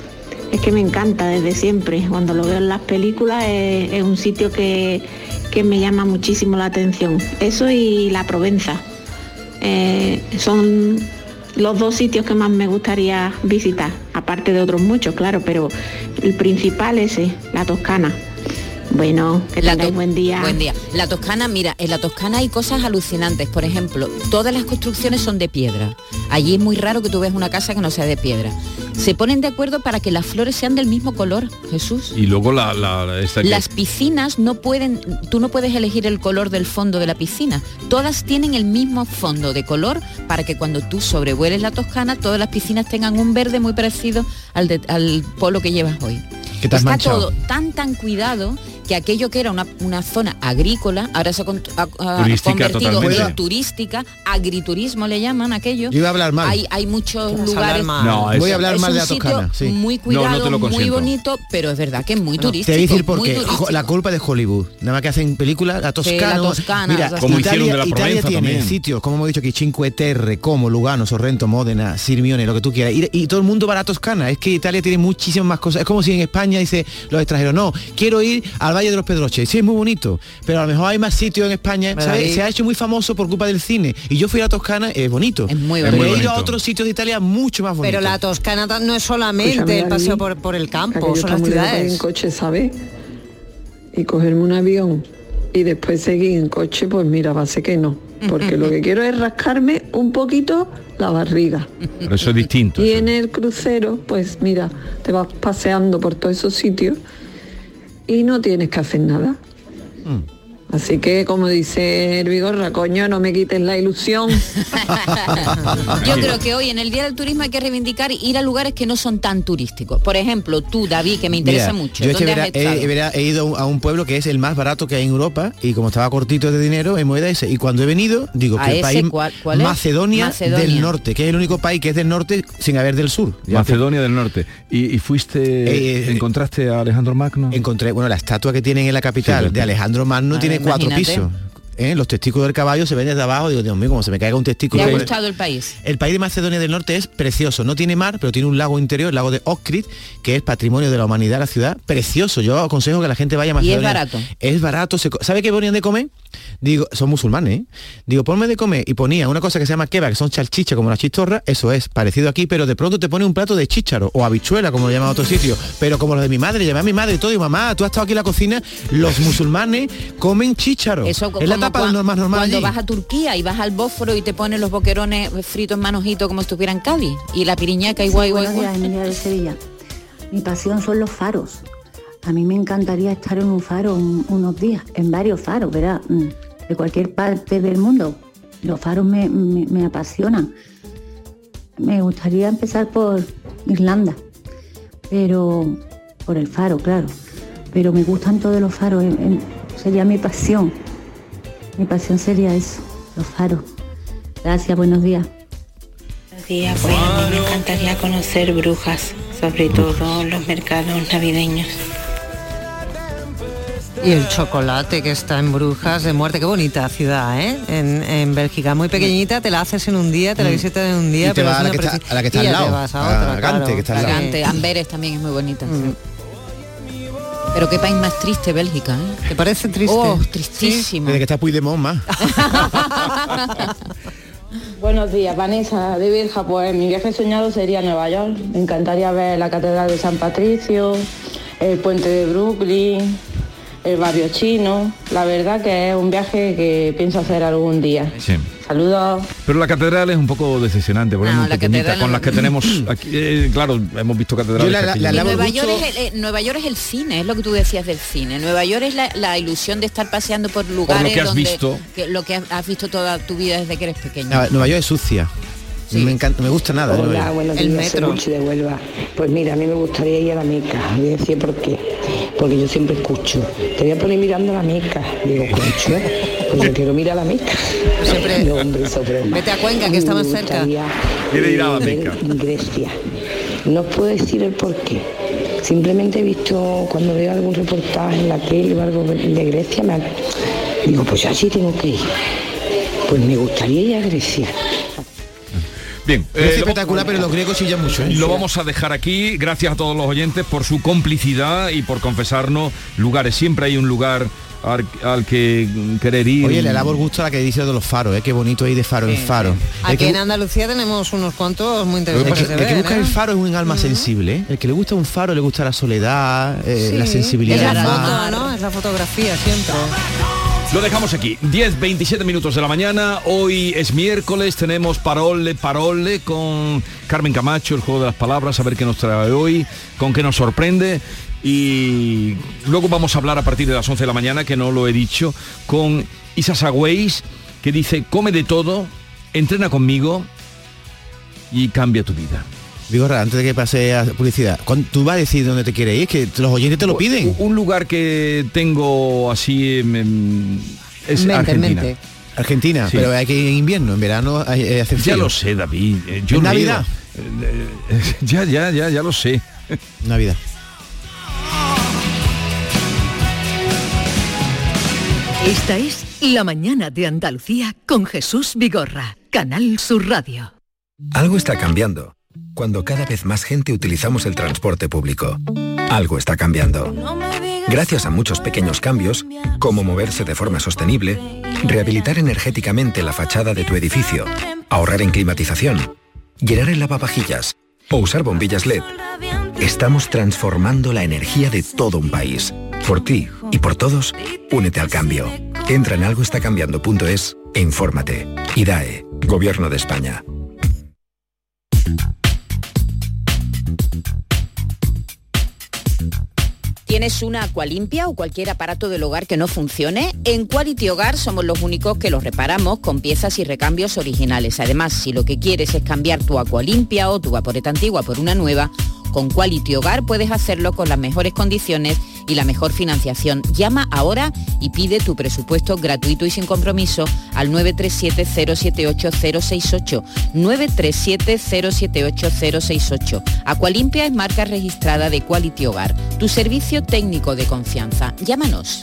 Es que me encanta desde siempre. Cuando lo veo en las películas es, es un sitio que, que me llama muchísimo la atención. Eso y la Provenza. Eh, son los dos sitios que más me gustaría visitar, aparte de otros muchos, claro, pero el principal ese, la Toscana. Bueno, que La buen día. Buen día. La Toscana, mira, en la Toscana hay cosas alucinantes. Por ejemplo, todas las construcciones son de piedra. Allí es muy raro que tú veas una casa que no sea de piedra. Se ponen de acuerdo para que las flores sean del mismo color, Jesús. Y luego la, la esta que- Las piscinas no pueden, tú no puedes elegir el color del fondo de la piscina. Todas tienen el mismo fondo de color para que cuando tú sobrevueles la Toscana, todas las piscinas tengan un verde muy parecido al, de- al polo que llevas hoy. Te has Está manchado. todo tan tan cuidado que aquello que era una, una zona agrícola ahora se ha, convertido totalmente. en turística, agriturismo le llaman aquello. Yo iba a hablar mal. Hay, hay muchos lugares. No, Voy a hablar es mal de la Toscana, sí. Muy cuidado, no te lo muy bonito, pero es verdad que es muy turístico. Te voy a decir turístico. jo- la culpa es de Hollywood. Nada más que hacen películas, la Toscana. la Toscana, Mira, Como Italia, de la Italia Provenza tiene también. sitios, como hemos dicho aquí, Cinque Terre, como Lugano, Sorrento, Módena, Sirmione, lo que tú quieras. Y, y todo el mundo va a la Toscana. Es que Italia tiene muchísimas más cosas. Es como si en España dice los extranjeros, no, quiero ir al Valle de los Pedroches. Sí, es muy bonito, pero a lo mejor hay más sitios en España. Pero Se ha hecho muy famoso por culpa del cine. Y yo fui a la Toscana, es bonito. Es muy Pero bonito. he ido a otros sitios de Italia mucho más bonitos. Pero la Toscana no es solamente Escúchame, el paseo por, por el campo, son las ciudades. en coche, ¿sabes? Y cogerme un avión y después seguir en coche, pues mira, va a ser que no. Porque lo que quiero es rascarme un poquito la barriga. Pero eso es distinto. Y en el crucero, pues mira, te vas paseando por todos esos sitios y no tienes que hacer nada. Así que, como dice el Vigorra, coño, no me quites la ilusión. Yo creo que hoy en el Día del Turismo hay que reivindicar ir a lugares que no son tan turísticos. Por ejemplo, tú, David, que me interesa Mira, mucho. Yo este ¿Dónde has vera- he, vera- ido a un pueblo que es el más barato que hay en Europa y como estaba cortito de dinero en moneda ese y cuando he venido digo ¿A que el país cuál- cuál es? Macedonia, Macedonia. del norte que es el único país que es del norte sin haber del sur Ya Macedonia del Norte. ¿Y, y fuiste, Eh, encontraste a Alejandro Magno? encontré bueno la estatua que tienen en la capital Sí, de Alejandro Magno Ah, tiene cuatro imagínate. pisos ¿eh? los testículos del caballo se ven desde abajo digo Dios mío como se me caiga un ¿Te testículo ha por- gustado el país? El país de Macedonia del Norte es precioso, no tiene mar, pero tiene un lago interior, el lago de Ohrid, que es patrimonio de la humanidad, la ciudad, precioso. Yo aconsejo que la gente vaya a Y es Macedonia. barato. Es barato. se ¿Sabe qué ponían de comer? Digo, son musulmanes, ¿eh? Digo, ponme de comer y ponía una cosa que se llama kebab, que son chalchichas como la chistorra, eso es, parecido aquí, pero de pronto te pone un plato de chícharo o habichuela, como lo llaman en otro sitio, pero como los de mi madre, llamé a mi madre y todo, y mamá, tú has estado aquí en la cocina, los musulmanes comen chícharo. Eso es la como tapa cua- no- más normal Cuando allí. vas a Turquía y vas al Bósforo y te ponen los boquerones fritos en manojito como si estuviera en Cádiz. Y la piriñaca igual, Sí, igual, buenos igual. días, Emilia de Sevilla. Mi pasión son los faros. A mí me encantaría estar en un faro un- unos días, en varios faros, ¿verdad? Mm, De cualquier parte del mundo. Los faros me, apasionan. Me gustaría empezar por Irlanda, pero por el faro, claro. Pero me gustan todos los faros. sería mi pasión. Mi pasión sería eso, los faros. Gracias, buenos días. Buenos días, pues a mí me encantaría conocer brujas, sobre todo los mercados navideños. Y el chocolate que está en Brujas de Muerte, qué bonita ciudad, ¿eh? En, en Bélgica, muy pequeñita, te la haces en un día, te la Mm. visitas en un día, Y te pero vas a la que está- a la que está y al ya te lado, vas a a otra, Gante, claro. que está al lado. Gante, Amberes también es muy bonita. sí. Pero qué país más triste Bélgica, ¿eh? ¿Te parece triste? Oh, tristísimo. Desde que está Puigdemont más. Buenos días, Vanessa de Virja. Pues mi viaje soñado sería Nueva York. Me encantaría ver la Catedral de San Patricio, el puente de Brooklyn, el barrio chino. La verdad que es un viaje que pienso hacer algún día. Sí. Saludos. Pero la catedral es un poco decepcionante, porque es No, muy la pequeñita, catedral con no. las que tenemos aquí. eh, claro, hemos visto catedrales. La- la- la Nueva York, es el, eh, Nueva York es el cine, es lo que tú decías del cine. Nueva York es la, la ilusión de estar paseando por lugares que has donde visto. que lo que has- visto toda tu vida desde que eres pequeño. Nueva York es sucia. Me encanta, me gusta nada. Hola, buenos El días, soy metro. Luchi de Huelva. Pues mira, a mí me gustaría ir a la Meca. Voy a decir por qué. Porque yo siempre escucho. Te voy a poner mirando la Meca. Digo, concho, pues yo quiero mirar la Meca. Siempre- No, hombre. Vete a Cuenca, que está más cerca. Quiere ir a la Meca. Grecia. No os puedo decir el por qué. Simplemente he visto cuando veo algún reportaje en la tele o algo de Grecia, me ha- digo, pues así tengo que ir. Pues me gustaría ir a Grecia. Bien, Es eh, lo- espectacular, pero los griegos chillan mucho. ¿eh? Lo vamos a dejar aquí. Gracias a todos los oyentes por su complicidad y por confesarnos lugares. Siempre hay un lugar al, al que querer ir. Oye, le el gusto a la que dice de los faros, ¿eh? qué bonito ir de faro en faro. Aquí que, en Andalucía tenemos unos cuantos muy interesantes que el que busca ¿eh? el faro es un alma sensible. ¿eh? El que le gusta un faro le gusta la soledad, eh, la Sí, sensibilidad. Es la del mar. foto, ¿no? Es la fotografía siempre. Lo dejamos aquí. 10, 27 minutos de la mañana. Hoy es miércoles. Tenemos Parole, Parole con Carmen Camacho, el juego de las palabras. A ver qué nos trae hoy, con qué nos sorprende. Y luego vamos a hablar a partir de las 11 de la mañana, que no lo he dicho, con Isa Sagüeis, que dice, come de todo, entrena conmigo y cambia tu vida. Vigorra, antes de que pase a publicidad, ¿cuándo- tú vas a decir dónde te quieres ir, que los oyentes te lo piden. Un lugar que tengo así es Mente, Argentina. mente. Argentina, Sí. pero hay que ir en invierno, en verano hay- hace frío. Ya lo sé, David. Eh, Yo ¿En Navidad? ido. Eh, Ya, ya, ya, ya lo sé. Navidad. Esta es La mañana de Andalucía con Jesús Vigorra, Canal Sur Radio. Algo está cambiando. Cuando cada vez más gente utilizamos el transporte público. Algo está cambiando. Gracias a muchos pequeños cambios, como moverse de forma sostenible, rehabilitar energéticamente la fachada de tu edificio, ahorrar en climatización, llenar el lavavajillas o usar bombillas LED, estamos transformando la energía de todo un país. Por ti y por todos, únete al cambio. Entra en algoestacambiando.es e infórmate. IDAE, Gobierno de España. ¿Tienes una Aqualimpia o cualquier aparato del hogar que no funcione? En Quality Hogar somos los únicos que los reparamos con piezas y recambios originales. Además, si lo que quieres es cambiar tu Aqualimpia o tu vaporeta antigua por una nueva, con Quality Hogar puedes hacerlo con las mejores condiciones y la mejor financiación. Llama ahora y pide tu presupuesto gratuito y sin compromiso al 937-078-068. 937-078-068. Aqualimpia es marca registrada de Quality Hogar, tu servicio técnico de confianza. Llámanos.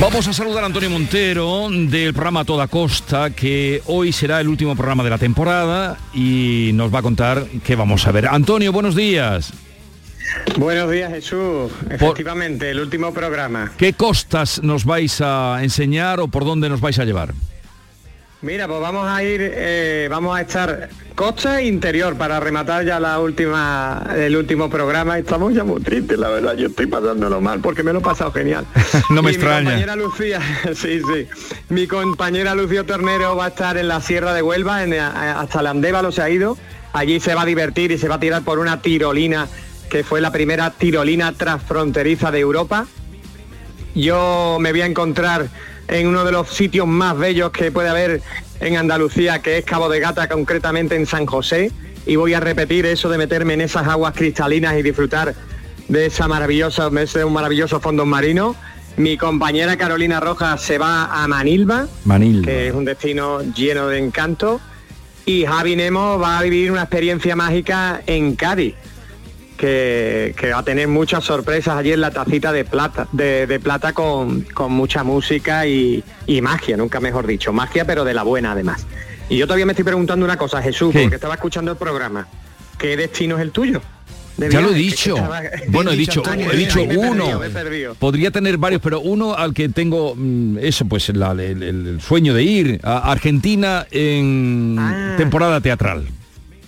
Vamos a saludar a Antonio Montero del programa Toda Costa, que hoy será el último programa de la temporada y nos va a contar qué vamos a ver. Antonio, buenos días. Buenos días Jesús, efectivamente, el último programa. ¿Qué costas nos vais a enseñar o por dónde nos vais a llevar? Mira, pues vamos a ir, eh, vamos a estar costa e interior para rematar ya la última, el último programa. Estamos ya muy tristes, la verdad. Yo estoy pasándolo mal porque me lo he pasado genial. no me Y extraña. Mi compañera Lucía, sí, sí. Mi compañera Lucía Tornero va a estar en la Sierra de Huelva, en, a- hasta Landévalo se ha ido. Allí se va a divertir y se va a tirar por una tirolina que fue la primera tirolina transfronteriza de Europa. Yo me voy a encontrar en uno de los sitios más bellos que puede haber en Andalucía, que es Cabo de Gata, concretamente en San José, y voy a repetir eso de meterme en esas aguas cristalinas y disfrutar de esa maravillosa, de ese maravilloso fondo marino. Mi compañera Carolina Rojas se va a Manilva, Manilva. que es un destino lleno de encanto, y Javi Nemo va a vivir una experiencia mágica en Cádiz que, que va a tener muchas sorpresas allí en la tacita de plata, de, de plata con, con mucha música y, y magia, nunca mejor dicho, magia pero de la buena además. Y yo todavía me estoy preguntando una cosa, Jesús, ¿Qué? porque estaba escuchando el programa. ¿Qué destino es el tuyo? Ya lo he dicho. estaba- Bueno, he dicho, he dicho perdido, uno. perdido. Podría tener varios, pero uno al que tengo mm, eso, pues la- el, el- el sueño de ir a Argentina en Ah. temporada teatral.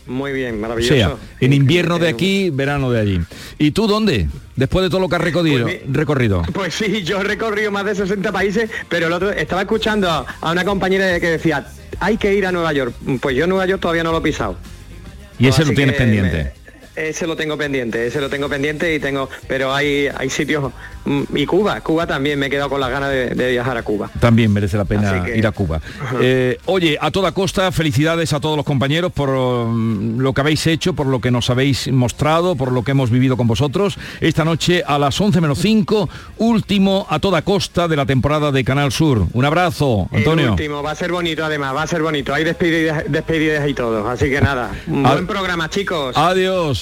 Muy bien, O maravilloso. sea, en invierno de aquí, verano de allí. ¿Y tú dónde? Después de todo lo que has recorrido. Pues recorrido. Pues sí, yo he recorrido más de 60 países, pero el otro estaba escuchando a a una compañera que decía, hay que ir a Nueva York. Pues yo Nueva York todavía no lo he pisado. Y ese lo tienes pendiente. Ese lo tengo pendiente, ese lo tengo pendiente y tengo, pero hay, hay sitios mm, y Cuba, Cuba también me he quedado con las ganas de, de viajar a Cuba. También merece la pena que- ir a Cuba. Eh, oye, a toda costa, felicidades a todos los compañeros por mm, lo que habéis hecho, por lo que nos habéis mostrado, por lo que hemos vivido con vosotros. Esta noche a las 11 menos 5, último a toda costa de la temporada de Canal Sur. Un abrazo, El Antonio. último, va a ser bonito además, va a ser bonito. Hay despedidas, despedidas y todo, así que nada, un Ad- buen programa chicos. Adiós,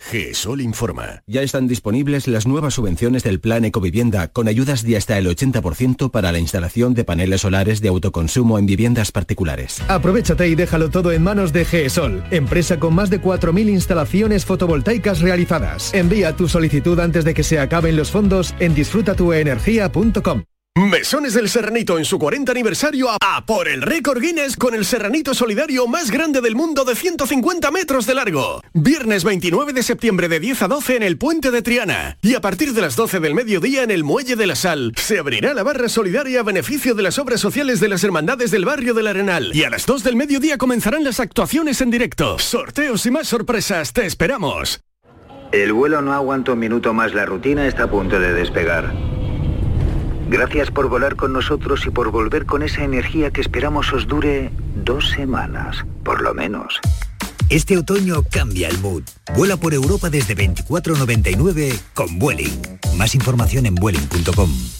GESOL informa. Ya están disponibles las nuevas subvenciones del Plan Ecovivienda con ayudas de hasta el 80% para la instalación de paneles solares de autoconsumo en viviendas particulares. Aprovechate y déjalo todo en manos de GESOL, empresa con más de 4.000 instalaciones fotovoltaicas realizadas. Envía tu solicitud antes de que se acaben los fondos en disfrutatuenergia.com. Mesones del Serranito en su 40 aniversario a, por el récord Guinness con el Serranito solidario más grande del mundo de 150 metros de largo. Viernes 29 de septiembre de 10 a 12 en el Puente de Triana. Y a partir de las 12 del mediodía en el Muelle de la Sal se abrirá la barra solidaria a beneficio de las obras sociales de las hermandades del barrio del Arenal. Y a las 2 del mediodía comenzarán las actuaciones en directo. Sorteos y más sorpresas, te esperamos. El vuelo no aguanta un minuto más, la rutina está a punto de despegar. Gracias por volar con nosotros y por volver con esa energía que esperamos os dure dos semanas, por lo menos. Este otoño cambia el mood. Vuela por Europa desde 24.99 con Vueling. Más información en vueling.com.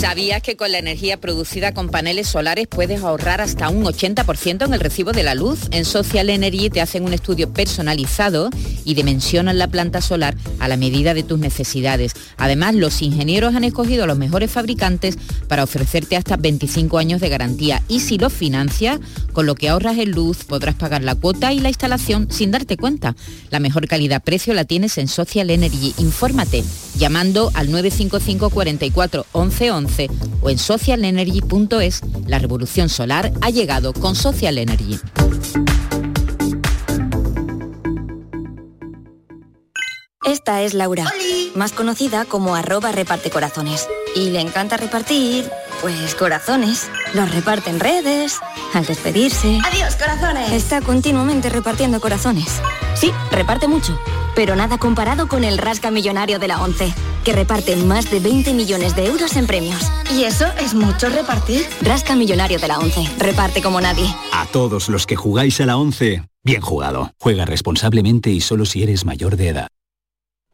¿Sabías que con la energía producida con paneles solares puedes ahorrar hasta un 80% en el recibo de la luz? En Social Energy te hacen un estudio personalizado y dimensionan la planta solar a la medida de tus necesidades. Además, los ingenieros han escogido a los mejores fabricantes para ofrecerte hasta 25 años de garantía. Y si lo financias, con lo que ahorras en luz podrás pagar la cuota y la instalación sin darte cuenta. La mejor calidad-precio la tienes en Social Energy. Infórmate llamando al 955 44 11 11 o en socialenergy.es. La revolución solar ha llegado con Social Energy. Esta es Laura, más conocida como arroba reparte corazones. Y le encanta repartir, pues corazones. Los reparte en redes, al despedirse. ¡Adiós, corazones! Está continuamente repartiendo corazones. Sí, reparte mucho, pero nada comparado con el Rasca Millonario de la ONCE, que reparte más de 20 millones de euros en premios. ¿Y eso es mucho repartir? Rasca Millonario de la ONCE, reparte como nadie. A todos los que jugáis a la 11, bien jugado. Juega responsablemente y solo si eres mayor de edad.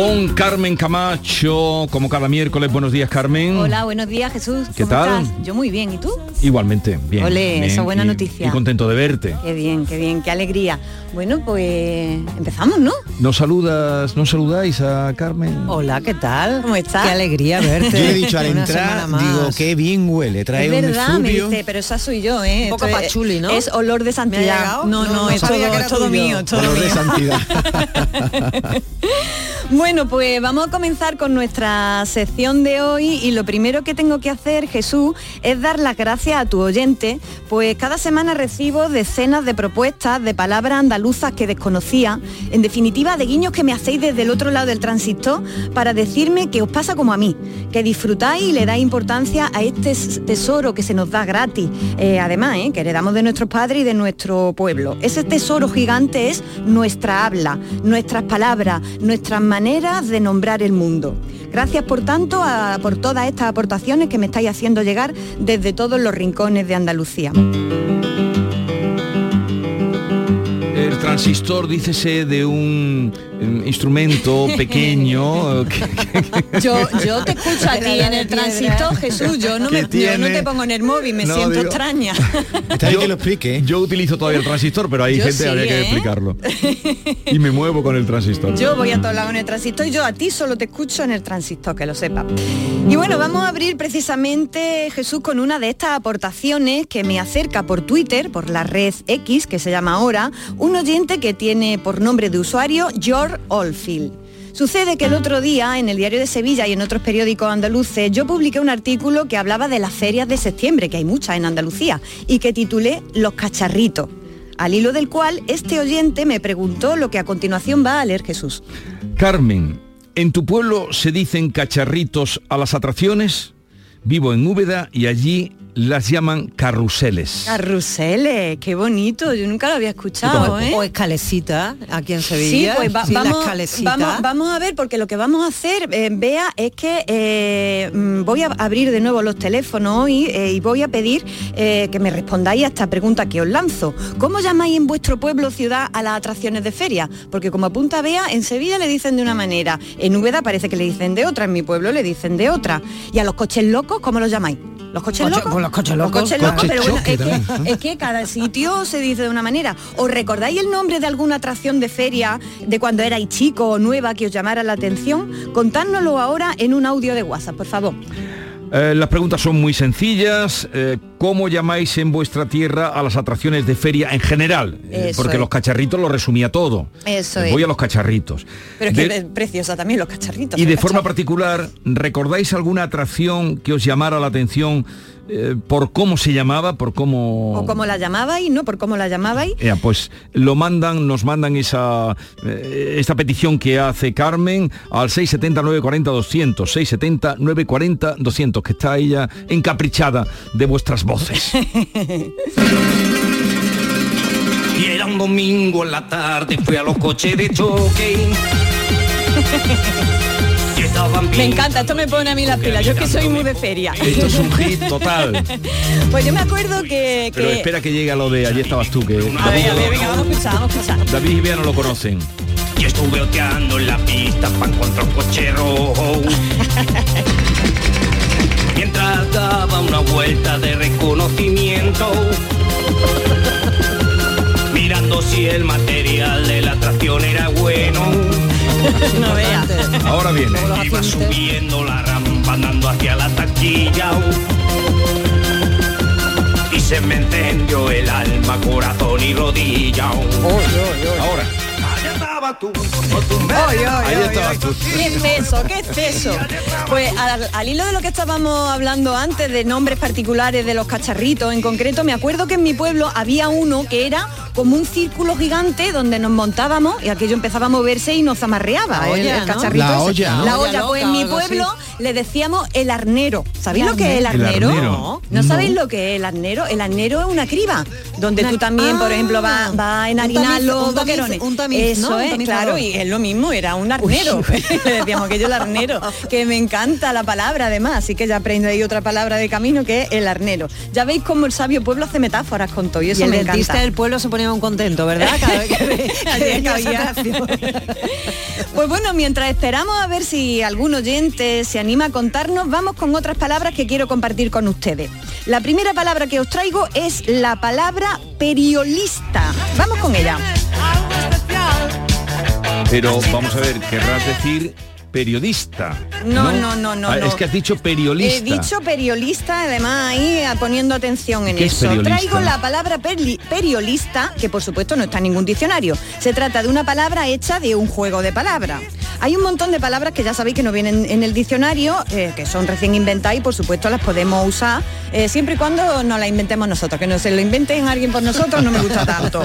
Ball Con Carmen Camacho, como cada miércoles. Buenos días, Carmen. Hola, buenos días Jesús. ¿Qué ¿Cómo tal? estás? Yo muy bien, ¿y tú? Igualmente, bien. Ole, bien, esa buena y- noticia. Y contento de verte. Qué bien, qué bien, qué alegría. Bueno, pues empezamos, ¿no? ¿No saludas, no saludáis a Carmen? Hola, ¿qué tal? ¿Cómo estás? Qué alegría verte. Yo he dicho al entrar, digo, qué bien huele, trae es un verdad, me dice, pero esa soy yo, ¿eh? Un poco Esto pachuli, ¿no? Es olor de ¿Me ha santidad. No, no, No, no es todo, mío, es todo Olor de mío. santidad. Bueno, pues vamos a comenzar con nuestra sección de hoy y lo primero que tengo que hacer, Jesús, es dar las gracias a tu oyente, pues cada semana recibo decenas de propuestas de palabras andaluzas que desconocía, en definitiva de guiños que me hacéis desde el otro lado del transistor para decirme que os pasa como a mí, que disfrutáis y le dais importancia a este tesoro que se nos da gratis, Eh, además, ¿eh? que heredamos de nuestros padres y de nuestro pueblo. Ese tesoro gigante es nuestra habla, nuestras palabras, nuestras maneras de nombrar el mundo. Gracias por tanto por todas estas aportaciones que me estáis haciendo llegar desde todos los rincones de Andalucía. El transistor, dícese de un instrumento pequeño. eh, que- Yo, yo te escucho a ti en el transistor, Jesús, yo no, me, ¿Qué yo no tiene? te pongo en el móvil, me No, siento digo- extraña. Está bien que lo explique. ¿eh? Yo utilizo todavía el transistor, pero hay Yo gente sí, habría que ¿eh? explicarlo. Y me muevo con el transistor. Yo voy a todos lados en el transistor y yo a ti solo te escucho en el transistor, que lo sepas. Y bueno, vamos a abrir precisamente, Jesús, con una de estas aportaciones que me acerca por Twitter, por la red X, que se llama ahora, un oyente que tiene por nombre de usuario George Oldfield. Sucede que el otro día en el Diario de Sevilla y en otros periódicos andaluces yo publiqué un artículo que hablaba de las ferias de septiembre, que hay muchas en Andalucía, y que titulé Los cacharritos al hilo del cual este oyente me preguntó lo que a continuación va a leer Jesús. Carmen, ¿en tu pueblo se dicen cacharritos a las atracciones? Vivo en Úbeda y allí las llaman carruseles. Carruseles, qué bonito, yo nunca lo había escuchado, o, ¿eh? o escalesita, aquí en Sí, Sevilla. pues va- Sí, vamos, escalecita. vamos, vamos a ver, porque lo que vamos a hacer, eh, Bea, es que eh, mm, voy a abrir de nuevo los teléfonos hoy eh, y voy a pedir eh, que me respondáis a esta pregunta que os lanzo. ¿Cómo llamáis en vuestro pueblo o ciudad a las atracciones de feria? Porque como apunta Bea, en Sevilla le dicen de una manera, en Úbeda parece que le dicen de otra, en mi pueblo le dicen de otra. ¿Y a los coches locos cómo los llamáis? ¿Los coches Coche- locos? los coches locos. Los coches locos, Coche pero bueno, es que cada sitio se dice de una manera. ¿Os recordáis el nombre de alguna atracción de feria de cuando erais chico o nueva que os llamara la atención? Contádnoslo ahora en un audio de WhatsApp, por favor. Eh, las preguntas son muy sencillas. Eh, ¿Cómo llamáis en vuestra tierra a las atracciones de feria en general? Eh, porque es. los cacharritos lo resumía todo. Eso es. Voy a los cacharritos. Pero es De- que es preciosa también los cacharritos. y de forma particular, ¿recordáis alguna atracción que os llamara la atención eh, por cómo se llamaba, por cómo... O como la llamabais, ¿no? Por cómo la llamabais. Ya, pues lo mandan, nos mandan esa eh, esta petición que hace Carmen al 670 940 200, 670 940 200, que está ella encaprichada de vuestras voces. Y era un domingo en la tarde, fui a los coches de choque. Me encanta, esto me pone a mí las pilas. Yo es que soy muy de feria. Esto es un hit total. Pues yo me acuerdo que... Pero espera que llegue a lo de allí estabas tú, que A ver, a David, ver, venga, vamos a escuchar, vamos a escuchar. David y Bea no lo conocen. Y estuve oteando en la pista para encontrar un coche rojo. Mientras daba una vuelta de reconocimiento. Mirando si el material de la atracción era bueno. No veas. Ahora viene. Iba subiendo la rampa andando hacia la taquilla. Y se me encendió el alma, corazón y rodilla. Ahora. Tú. Ahí ay, estabas tú. Qué exceso, qué exceso. Pues al, al hilo de lo que estábamos hablando antes, de nombres particulares de los cacharritos en concreto, me acuerdo que en mi pueblo había uno que era como un círculo gigante donde nos montábamos y aquello empezaba a moverse y nos amarreaba. La el- olla, el, cacharrito La ese. olla, ¿no? La Olla olla, pues en mi así. pueblo le decíamos el arnero. ¿Sabéis lo que es el arnero. arnero? El arnero. ¿No? No. sabéis lo que es el arnero? El arnero es una criba, donde Una- tú también, por ejemplo, vas va a enharinar los boquerones. un tamiz, Eso es, claro, y es lo mismo, era un arnero. Le decíamos que yo el arnero, que me encanta la palabra además, así que ya aprendí ahí otra palabra de camino que es el arnero. Ya veis cómo el sabio pueblo hace metáforas con todo y eso y el me encanta. del pueblo se ponía un contento, ¿verdad? Cada vez que, que. Pues bueno, mientras esperamos a ver si algún oyente se anima a contarnos, vamos con otras palabras que quiero compartir con ustedes. La primera palabra que os traigo es la palabra periolista. Vamos con ella. Pero vamos a ver, querrás decir periodista. No, no, no, no, Ah, no. Es que has dicho periolista. He dicho periolista, además ahí ah, poniendo atención en ¿Qué es eso. Traigo la palabra periolista, que por supuesto no está en ningún diccionario. Se trata de una palabra hecha de un juego de palabras. Hay un montón de palabras que ya sabéis que no vienen en el diccionario, eh, que son recién inventadas y por supuesto las podemos usar eh, siempre y cuando nos las inventemos nosotros. Que no se lo inventen alguien por nosotros no me gusta tanto.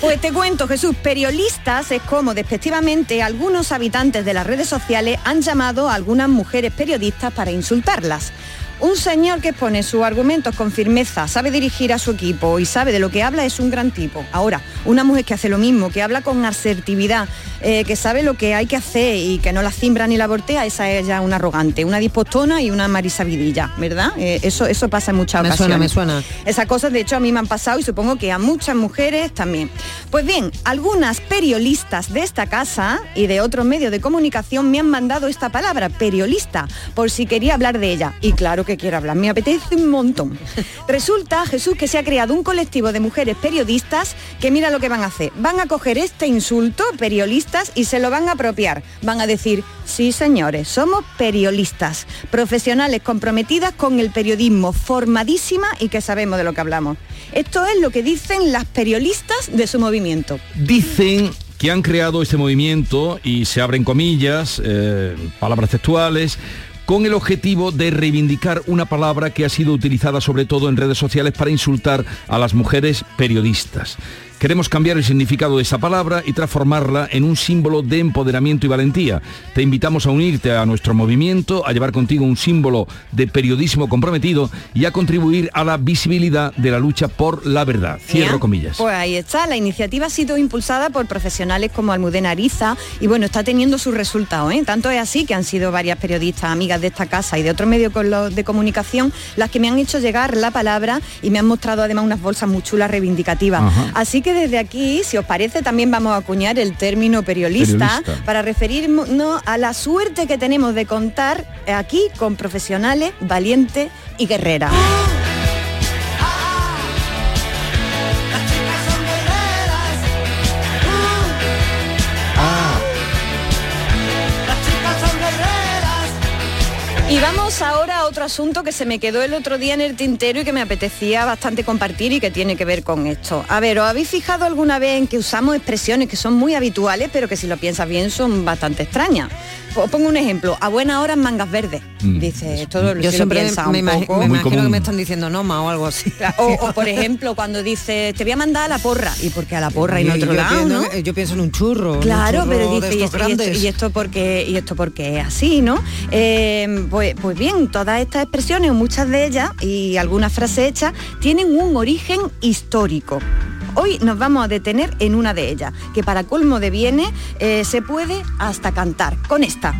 Pues te cuento, Jesús, periodistas es como despectivamente algunos habitantes de las redes sociales han llamado a algunas mujeres periodistas para insultarlas. Un señor que expone sus argumentos con firmeza, sabe dirigir a su equipo y sabe de lo que habla es un gran tipo. Ahora, una mujer que hace lo mismo, que habla con asertividad, eh, que sabe lo que hay que hacer y que no la cimbra ni la voltea, esa es ya una arrogante, una dispostona y una marisabidilla, ¿verdad? Eh, eso, eso pasa en muchas Me ocasiones. suena, me suena. Esas cosas de hecho a mí me han pasado y supongo que a muchas mujeres también. Pues bien, algunas periodistas de esta casa y de otros medios de comunicación me han mandado esta palabra, periodista, por si quería hablar de ella. Y claro que quiero hablar, me apetece un montón. Resulta, Jesús, que se ha creado un colectivo de mujeres periodistas que mira lo que van a hacer. Van a coger este insulto, periodistas, y se lo van a apropiar. Van a decir, sí señores, somos periodistas, profesionales comprometidas con el periodismo, formadísima y que sabemos de lo que hablamos. Esto es lo que dicen las periodistas de su movimiento. Dicen que han creado este movimiento y se abren comillas, eh, palabras textuales, con el objetivo de reivindicar una palabra que ha sido utilizada sobre todo en redes sociales para insultar a las mujeres periodistas. Queremos cambiar el significado de esa palabra y transformarla en un símbolo de empoderamiento y valentía. Te invitamos a unirte a nuestro movimiento, a llevar contigo un símbolo de periodismo comprometido y a contribuir a la visibilidad de la lucha por la verdad. Cierro ¿Ya? comillas. Pues ahí está, la iniciativa ha sido impulsada por profesionales como Almudena Ariza y bueno, está teniendo sus resultados. ¿eh? Tanto es así que han sido varias periodistas, amigas de esta casa y de otros medios de comunicación las que me han hecho llegar la palabra y me han mostrado además unas bolsas muy chulas reivindicativas. Ajá. Así que desde aquí, si os parece, también vamos a acuñar el término periodista, Periodista. para referirnos a la suerte que tenemos de contar aquí con profesionales valientes y guerreras. Y vamos ahora a otro asunto que se me quedó el otro día en el tintero y que me apetecía bastante compartir y que tiene que ver con esto. A ver, ¿os habéis fijado alguna vez en que usamos expresiones que son muy habituales, pero que si lo piensas bien son bastante extrañas? Os pongo un ejemplo, a buena hora en mangas verdes. Mm. Dice, esto lo, Yo si lo siempre piensas me, un poco. me imagino que me están diciendo Noma o algo así. O, o, por ejemplo, cuando dice, te voy a mandar a la porra. ¿Y por qué a la porra y no a otro yo lado, pienso, no? yo pienso en un churro. un Claro, churro pero dice, y estos esto, y, esto, grandes. y esto porque y esto porque es así, ¿no? Eh, pues, pues bien, todas estas expresiones, o muchas de ellas, y algunas frases hechas, tienen un origen histórico. Hoy nos vamos a detener en una de ellas, que para colmo de bienes eh, se puede hasta cantar, con esta.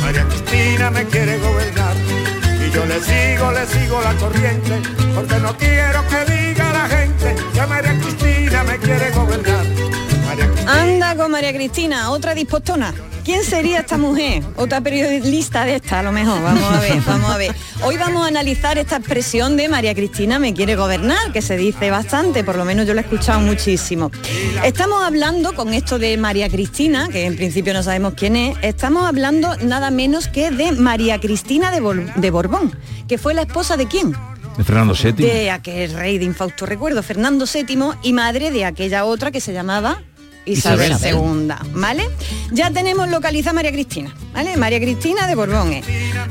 María Cristina me quiere gobernar y yo le sigo, le sigo la corriente porque no quiero que Anda con María Cristina, otra dispostona. ¿Quién sería esta mujer? Otra periodista de esta, a lo mejor. Vamos a ver, vamos a ver. Hoy vamos a analizar esta expresión de María Cristina me quiere gobernar, que se dice bastante, por lo menos yo la he escuchado muchísimo. Estamos hablando con esto de María Cristina, que en principio no sabemos quién es, estamos hablando nada menos que de María Cristina de, Bor- de Borbón, que fue la esposa de quién? De Fernando VII. de aquel rey de infausto recuerdo, Fernando VII, y madre de aquella otra que se llamaba Isabel, Isabel. II, ¿vale? Ya tenemos localizada a María Cristina, ¿vale? María Cristina de Borbón. eh.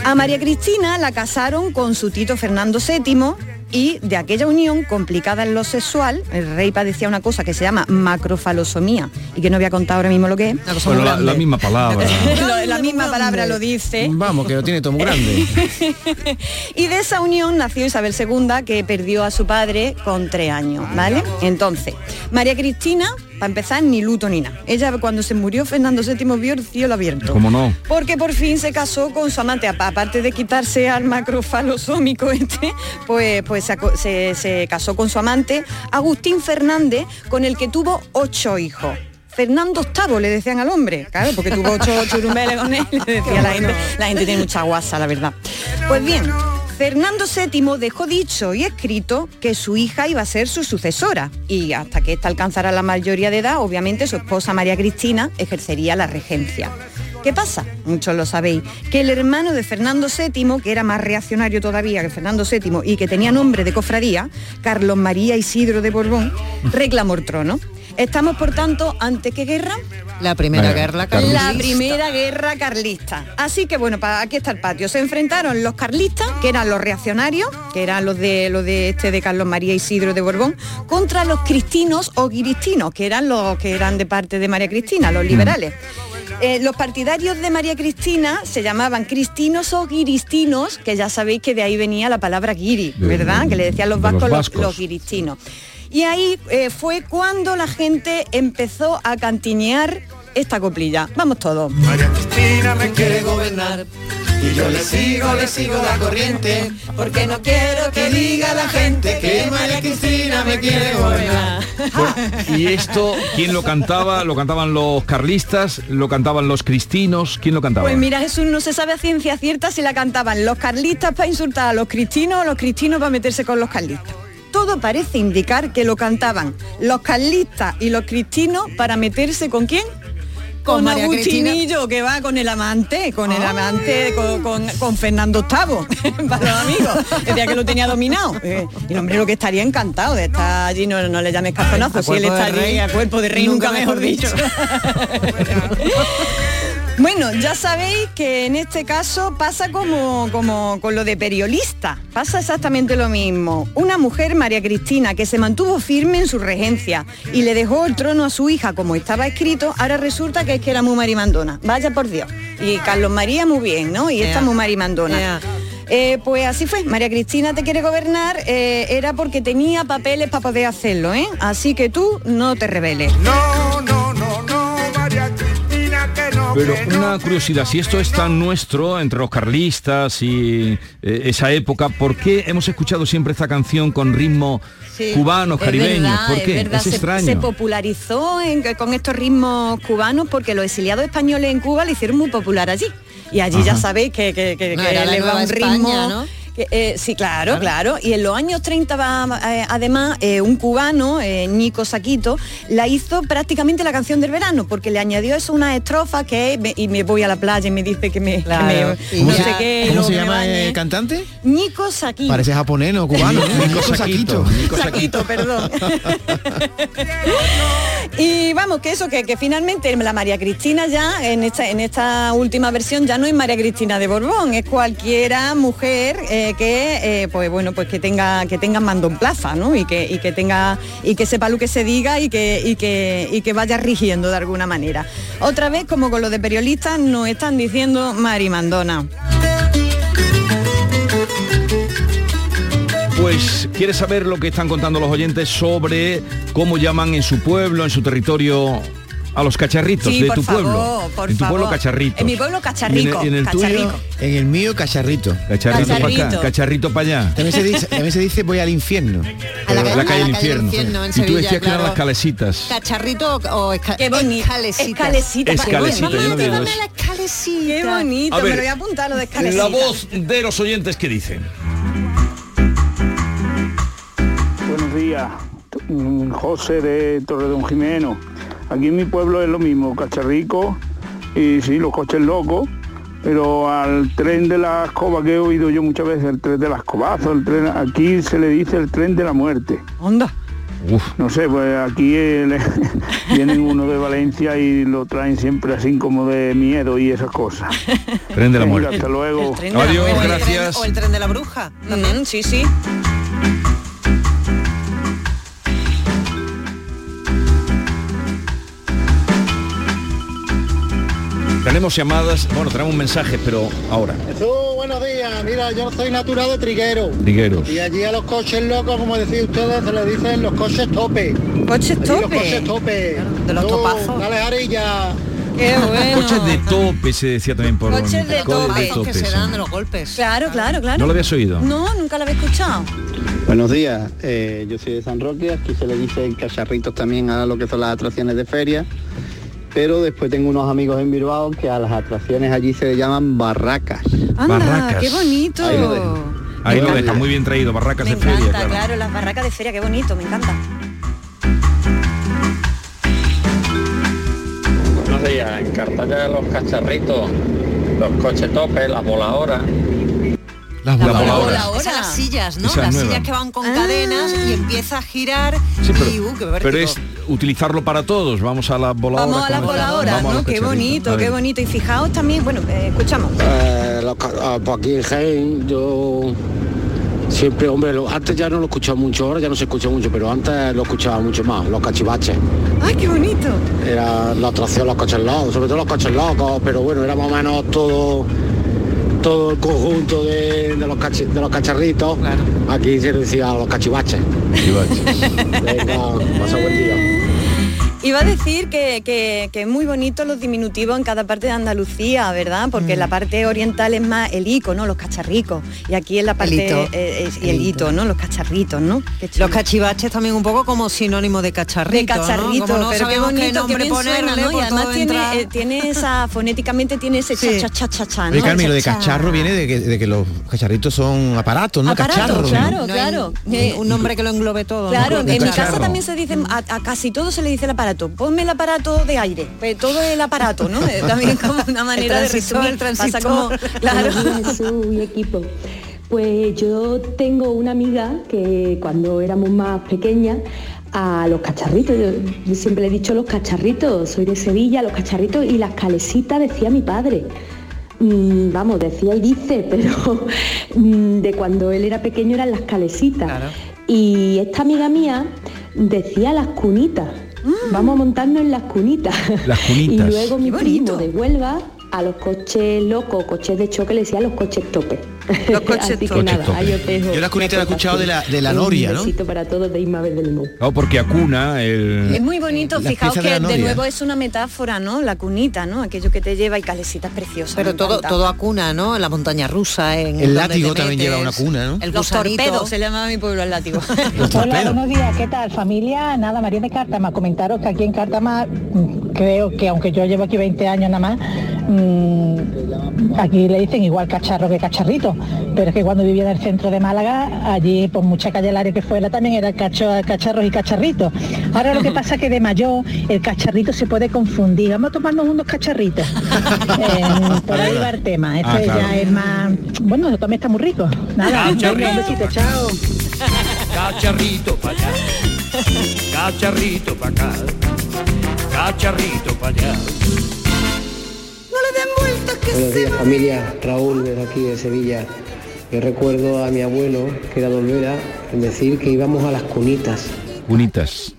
A María Cristina la casaron con su tito Fernando VII y de aquella unión complicada en lo sexual, el rey padecía una cosa que se llama macrofalosomía y que no voy a contar ahora mismo lo que es. Bueno, la, la misma palabra. Lo- la misma palabra lo dice. Vamos, que lo tiene todo muy grande. y de esa unión nació Isabel II, que perdió a su padre con tres años, ¿vale? Entonces, María Cristina, para empezar, ni luto ni nada. Ella cuando se murió Fernando VII vio el cielo abierto. ¿Cómo no? Porque por fin se casó con su amante, apa- aparte de quitarse al macrofalosómico este, pues, pues se, se- se casó con su amante, Agustín Fernández, con el que tuvo ocho hijos. Fernando VIII le decían al hombre, claro, porque tuvo ocho churumbeles con él, le decía la gente, la gente tiene mucha guasa, la verdad. Pues bien, Fernando VII dejó dicho y escrito que su hija iba a ser su sucesora y hasta que ésta alcanzara la mayoría de edad, obviamente su esposa María Cristina ejercería la regencia. ¿Qué pasa? Muchos lo sabéis, que el hermano de Fernando VII, que era más reaccionario todavía que Fernando VII y que tenía nombre de cofradía, Carlos María Isidro de Borbón, reclamó el trono. Estamos, por tanto, ante qué guerra? La primera guerra carlista. La primera guerra carlista. Así que bueno, para aquí está el patio. Se enfrentaron los carlistas, que eran los reaccionarios, que eran los de los de este de Carlos María Isidro de Borbón, contra los cristinos o guiristinos, que eran los que eran de parte de María Cristina, los liberales. Eh, los partidarios de María Cristina se llamaban cristinos o guiristinos, que ya sabéis que de ahí venía la palabra guiri, De- ¿verdad? Que le decían los de los vascos los, vascos. los guiristinos. Y ahí eh, fue cuando la gente empezó a cantiñear esta coplilla. Vamos todos. María Cristina me quiere gobernar y yo le sigo, le sigo la corriente porque no quiero que diga la gente que María Cristina me quiere gobernar. ¿Y esto quién lo cantaba? ¿Lo cantaban los carlistas? ¿Lo cantaban los cristinos? ¿Quién lo cantaba? Pues mira, Jesús, no se sabe a ciencia cierta si la cantaban los carlistas para insultar a los cristinos o los cristinos para meterse con los carlistas. Todo parece indicar que lo cantaban los carlistas y los cristinos para meterse con quién? Con Con, Agustinillo, que va con el amante, con el amante, con, con- con Fernando VIII, para los amigos. Decía que lo tenía dominado. Eh, y el hombre lo que estaría encantado de estar allí, no, no le llames cazonazo, si él está allí rey. a cuerpo de rey, nunca, mejor dicho. Bueno, ya sabéis que en este caso pasa como, como con lo de periolista. Pasa exactamente lo mismo. Una mujer, María Cristina, que se mantuvo firme en su regencia y le dejó el trono a su hija como estaba escrito, ahora resulta que es que era muy marimandona. Vaya por Dios. Y Carlos María muy bien, ¿no? Y esta Ea. muy marimandona. Ea. Eh, pues así fue, María Cristina te quiere gobernar, eh, era porque tenía papeles para poder hacerlo, ¿eh? Así que tú no te rebeles. No, no, Pero una curiosidad, si esto es tan nuestro entre los carlistas y eh, esa época, ¿por qué hemos escuchado siempre esta canción con ritmo Sí, cubano, caribeño? verdad, ¿Por qué? Es se- extraño. Se, popularizó en- con estos ritmos cubanos porque los exiliados españoles en Cuba le hicieron muy popular allí. Y allí ya sabéis que, que, que- No, que era la le va un España, ritmo. ¿no? Que, eh, sí, claro, claro. Y en los años 30 va, eh, además eh, un cubano, eh, Nico Saquito, la hizo prácticamente la canción del verano, porque le añadió eso una estrofa que me- y me voy a la playa y me dice que me, que no sé qué, ¿Cómo se llama el cantante? Nico Saquito. Parece japonés o cubano, ¿no? Nico Saquito, Nico Saquito, perdón. y vamos, que eso, que, que finalmente la María Cristina ya, en esta, en esta última versión, ya no es María Cristina de Borbón, es cualquiera mujer que, eh, pues bueno, pues que tenga, que tenga mando en plaza, ¿no? Y que, y que tenga, y que sepa lo que se diga y que, y que, y que vaya rigiendo de alguna manera. Otra vez, como con lo de periodistas, nos están diciendo Marimandona. Pues, ¿quieres saber lo que están contando los oyentes sobre cómo llaman en su pueblo, en su territorio, a los cacharritos Sí, de por tu favor, pueblo? por en tu pueblo favor. cacharritos. En mi pueblo cacharrico, Y en el, en el tuyo. En el mío, cacharrito. cacharrito para acá, Cacharrito. cacharrito para allá. También se dice, también se dice voy al infierno. A la, la, calle del infierno. infierno, en y tú decías que eran claro. las calesitas. ¿Cacharrito o esca Qué? Escalecita. Escalecita, Qué yo no bonito. Dame eso. la escalecita. Qué bonito, A ver, me lo voy a apuntar lo de escalecita. La voz de los oyentes que dicen. Buenos días, José de Torredón Jimeno. Aquí en mi pueblo es lo mismo, cacharrico y sí, los coches locos Pero al tren de la escoba que he oído yo muchas veces, el tren de la escobazo, el tren, aquí se le dice el tren de la muerte. Onda. No sé, pues aquí vienen uno de Valencia y lo traen siempre así como de miedo y esas cosas. Tren de la Venga, muerte. Hasta luego. Tren de la Adiós, muerte. O el tren- gracias. O el tren de la bruja. Mm, sí, sí. Tenemos llamadas, bueno, tenemos mensajes, pero ahora. Jesús, buenos días. Mira, yo soy natural de Triguero. Trigueros. Y allí a los coches locos, como decís ustedes, se les dicen los coches tope. Coches Allí tope. Los coches tope. de los Tú, topazos. Dale, Arilla. Qué bueno. Coches de tope se decía también por Coches de Coches tope. que se dan de los golpes. Claro, claro, claro. ¿No lo habías oído? No, nunca lo había escuchado. Buenos días, eh, yo soy de San Roque, aquí se le dicen cacharritos también a lo que son las atracciones de feria, pero después tengo unos amigos en Bilbao que a las atracciones allí se le llaman barracas. Anda, Barracas. qué bonito. Ahí lo dejo. Ahí lo encanta. deja, muy bien traído, barracas Me de feria, encanta, claro. claro, las barracas de feria, qué bonito, me encanta. Buenos días, en Cartaya los cacharritos, los coches tope, las voladoras. Las La voladoras. Son las sillas, ¿no? Esa las nueva. sillas que van con cadenas y empieza a girar Sí, pero, y uh, qué pero es utilizarlo para todos. Vamos a las voladoras. Vamos a las ¿cómo es? voladoras, Vamos a ¿no? los Qué bonito, qué bonito. Y fijaos también, bueno, eh, escuchamos. Eh, los ah, pues aquí en Jaén yo siempre, hombre, lo- antes ya no lo escuchaba mucho, ahora ya no se escucha mucho, pero antes lo escuchaba mucho más, los cachivaches. ¡Ay, qué bonito! Era la atracción los coches locos, sobre todo los coches locos, pero bueno, era más o menos todo todo el conjunto de, de los, cachi- de los cacharritos. Aquí se decía los cachivaches. Venga, pasa buen día. Iba a decir que, que- que es muy bonito los diminutivos en cada parte de Andalucía, ¿verdad? Porque en la parte oriental es más el ico, ¿no? Los cacharricos. Y aquí en la parte... hito. eh, es- y el hito, ¿no? Los cacharritos, ¿no? Los cachivaches también un poco como sinónimo de cacharrito. de cacharrito, ¿no? Como no pero qué bonito, qué nombre bien suena, ponerle, ¿no? Y además tiene, eh, tiene esa, fonéticamente tiene ese cha cha cha cha cha, ¿no? Oye, Carmen, lo de Cha, cha. cacharro viene de que, de que los cacharritos son aparatos, ¿no? Aparato, Cacharros. claro, claro. un- Eh, un nombre que lo englobe todo. ¿no? Claro, en mi casa cacharro. también se dice, a, a casi todo se le dice el aparato. Ponme el aparato de aire, pues todo el aparato, ¿no? También como una manera de resumir. el Pasa transistor. como, claro. Y equipo. Pues yo tengo una amiga que cuando éramos más pequeñas, a los cacharritos, yo, yo siempre le he dicho los cacharritos, soy de Sevilla, los cacharritos y las calesitas decía mi padre. Mm, vamos, decía y dice, pero mm, de cuando él era pequeño eran las calesitas. Y esta amiga mía decía las cunitas. Vamos a montarnos en las cunitas. Las cunitas. Y luego mi primo de Huelva a los coches locos, coches de choque, le decía los coches tope. Los coches Así tope. que nada, Coches tope. ahí os dejo Yo la cunita la he escuchado de la, de la Un noria, ¿no? besito para todos de Ismael del Limón. No, porque acuna el... Es muy bonito, Las fijaos de que de, nuevo es una metáfora, ¿no? La cunita, ¿no? Aquello que te lleva y calesitas preciosas. Pero todo, encanta. todo a cuna, ¿no? En la montaña rusa, en El látigo también lleva una cuna, ¿no? El Los gusanito. torpedos, se llamaba mi pueblo el látigo. Hola, buenos días, ¿qué tal familia? Nada, María de Cártama, comentaros que aquí en Cártama mm, creo que aunque yo llevo aquí 20 años nada más, mm, aquí le dicen igual cacharro que cacharrito, pero es que cuando vivía en el centro de Málaga, allí por mucha calle Lario que fuera también era cacho, cacharros y cacharritos. Ahora lo que pasa es que de mayor el cacharrito se puede confundir, vamos a tomarnos unos cacharritos. Eh, por ahí va el tema, esto Ah, claro. ya es más, bueno, también está muy rico. Nada, venga, un besito, chao. Cacharrito para allá, cacharrito para acá, cacharrito para allá. Buenos días familia, Raúl desde aquí de Sevilla. Yo recuerdo a mi abuelo, que era de Olvera, en decir que íbamos a las cunitas. Cunitas.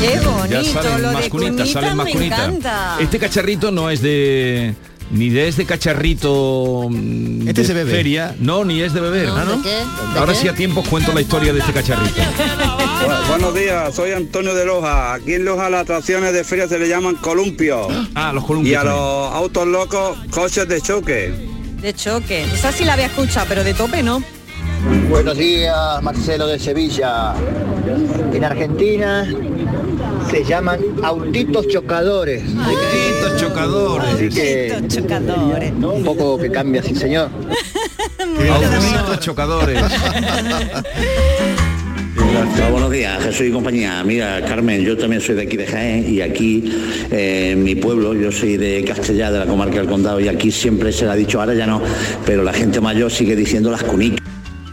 Qué bonito, Ya salen lo más de cunitas, cunitas salen más me cunitas. encanta. Este cacharrito no es de ni de este cacharrito mm, Este de es de beber. feria, no, ni es de beber. Ah, ¿no? ¿De qué? ¿De Ahora qué? sí a tiempo cuento la historia de este cacharrito. buenos días, soy Antonio de Loja. Aquí en Loja las atracciones de feria se le llaman columpios. Ah, los columpios. Y a también. los autos locos, coches de choque. De choque. Esa sí la había escuchado, pero de tope no. Buenos días, Marcelo de Sevilla. En Argentina se llaman autitos chocadores. Autitos chocadores. Así que Chocadores. un poco que cambia, sí señor. Autitos chocadores. Hola, buenos días, Jesús y compañía. Mira, Carmen, yo también soy de aquí de Jaén y aquí eh, en mi pueblo, yo soy de Castellá, de la comarca del Condado, y aquí siempre se le ha dicho, ahora ya no, pero la gente mayor sigue diciendo las cunicas.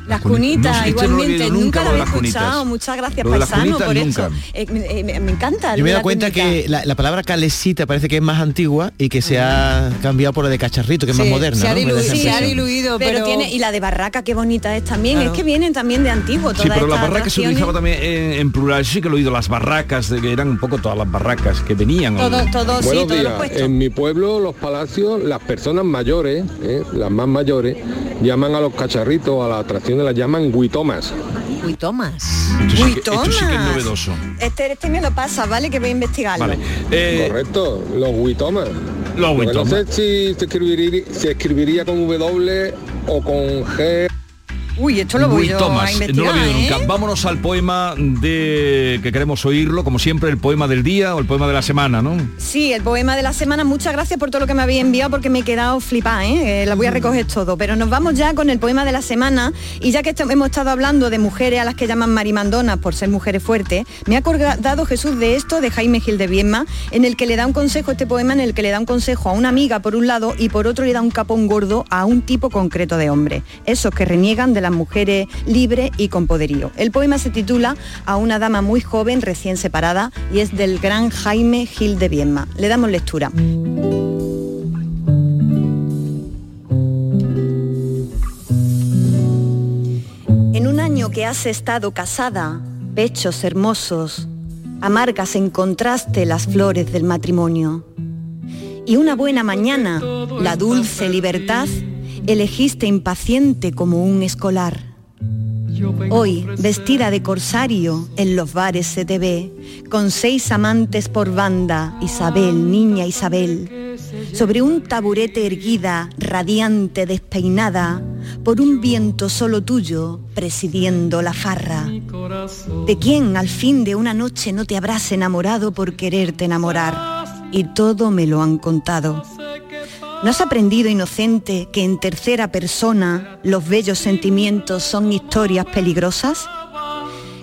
Las Cuni- cunitas, no no lo igualmente, nunca, nunca lo había escuchado. Muchas gracias, paisano, cunitas por nunca. eso. Eh, me, eh, me encanta. Yo me he la dado cuenta que la, la palabra calesita parece que es más antigua y que se ha cambiado por la de cacharrito, que es más Sí, moderna. se ha diluido, se ha diluido, pero, tiene y la de barraca qué bonita es también, Claro. es que vienen también de antiguo Sí, todas pero la barraca se utilizaba también en, en plural, sí que lo he oído, las barracas, de que eran un poco todas las barracas que venían. o- Buenos días. En mi pueblo, los palacios, las personas mayores, ¿eh? las más mayores, llaman a los cacharritos, a las atracciones las llaman guitomas. Esto sí esto sí que es novedoso. Este, este me lo pasa, ¿vale? Que voy a investigarlo. Vale. Correcto, los guitomas. Los No sé si se escribiría, se escribiría con W o con G. Uy, esto lo voy Luis yo Thomas, a no lo investigar, he oído ¿eh? nunca. Vámonos al poema de que queremos oírlo, como siempre, el poema del día o el poema de la semana, ¿no? Sí, el poema de la semana. Muchas gracias por todo lo que me habéis enviado porque me he quedado flipada, ¿eh? Eh, La voy a recoger todo. Pero nos vamos ya con el poema de la semana y ya que hemos estado hablando de mujeres a las que llaman marimandonas por ser mujeres fuertes, me ha acordado Jesús de esto de Jaime Gil de Viedma, en el que le da un consejo, este poema en el que le da un consejo a una amiga por un lado y por otro le da un capón gordo a un tipo concreto de hombre. Esos que reniegan de las mujeres libres y con poderío. El poema se titula A una dama muy joven recién separada y es del gran Jaime Gil de Viedma. Le damos lectura. En un año que has estado casada, pechos hermosos, amargas en contraste las flores del matrimonio. Y una buena mañana, la dulce libertad, elegiste impaciente como un escolar. Hoy, vestida de corsario, en los bares se te ve, con seis amantes por banda, Isabel, niña Isabel, sobre un taburete erguida, radiante, despeinada, por un viento solo tuyo, presidiendo la farra. ¿De quién al fin de una noche no te habrás enamorado por quererte enamorar? Y todo me lo han contado. ¿No has aprendido, inocente, que en tercera persona los bellos sentimientos son historias peligrosas?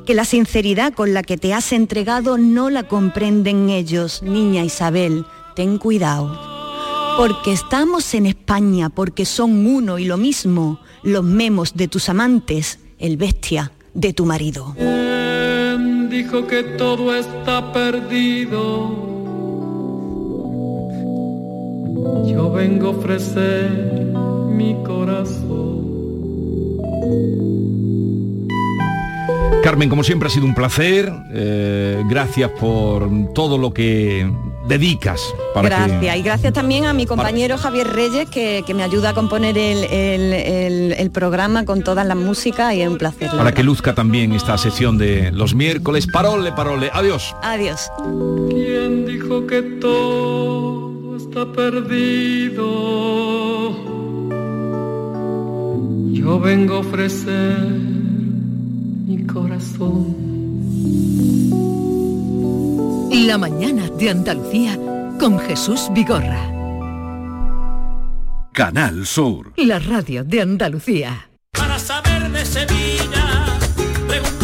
Que la sinceridad con la que te has entregado no la comprenden ellos, niña Isabel, ten cuidado. Porque estamos en España, porque son uno y lo mismo los memos de tus amantes, el bestia de tu marido. ¿Quién dijo que todo está perdido? Yo vengo a ofrecer mi corazón. Carmen, como siempre ha sido un placer. eh, gracias por todo lo que dedicas para gracias. que Y gracias también a mi compañero Javier Reyes, que, que me ayuda a componer el, el- el- el programa con todas las músicas y es un placer. la para que luzca también esta sección de los miércoles. Parole, parole. Adiós. Adiós. ¿Quién dijo que todo está perdido? Yo vengo a ofrecer mi corazón. La mañana de Andalucía con Jesús Vigorra. Canal Sur. La radio de Andalucía. Para saber de Sevilla, giraldillo.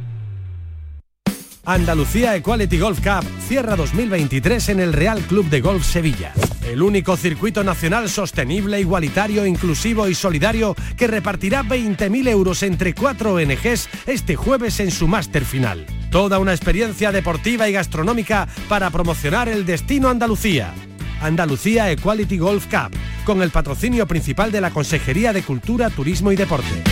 Andalucía Equality Golf Cup cierra 2023 en el Real Club de Golf Sevilla. El único circuito nacional sostenible, igualitario, inclusivo y solidario que repartirá 20.000 euros entre cuatro ONGs este jueves en su máster final. Toda una experiencia deportiva y gastronómica para promocionar el destino Andalucía. Andalucía Equality Golf Cup, con el patrocinio principal de la Consejería de Cultura, Turismo y Deporte.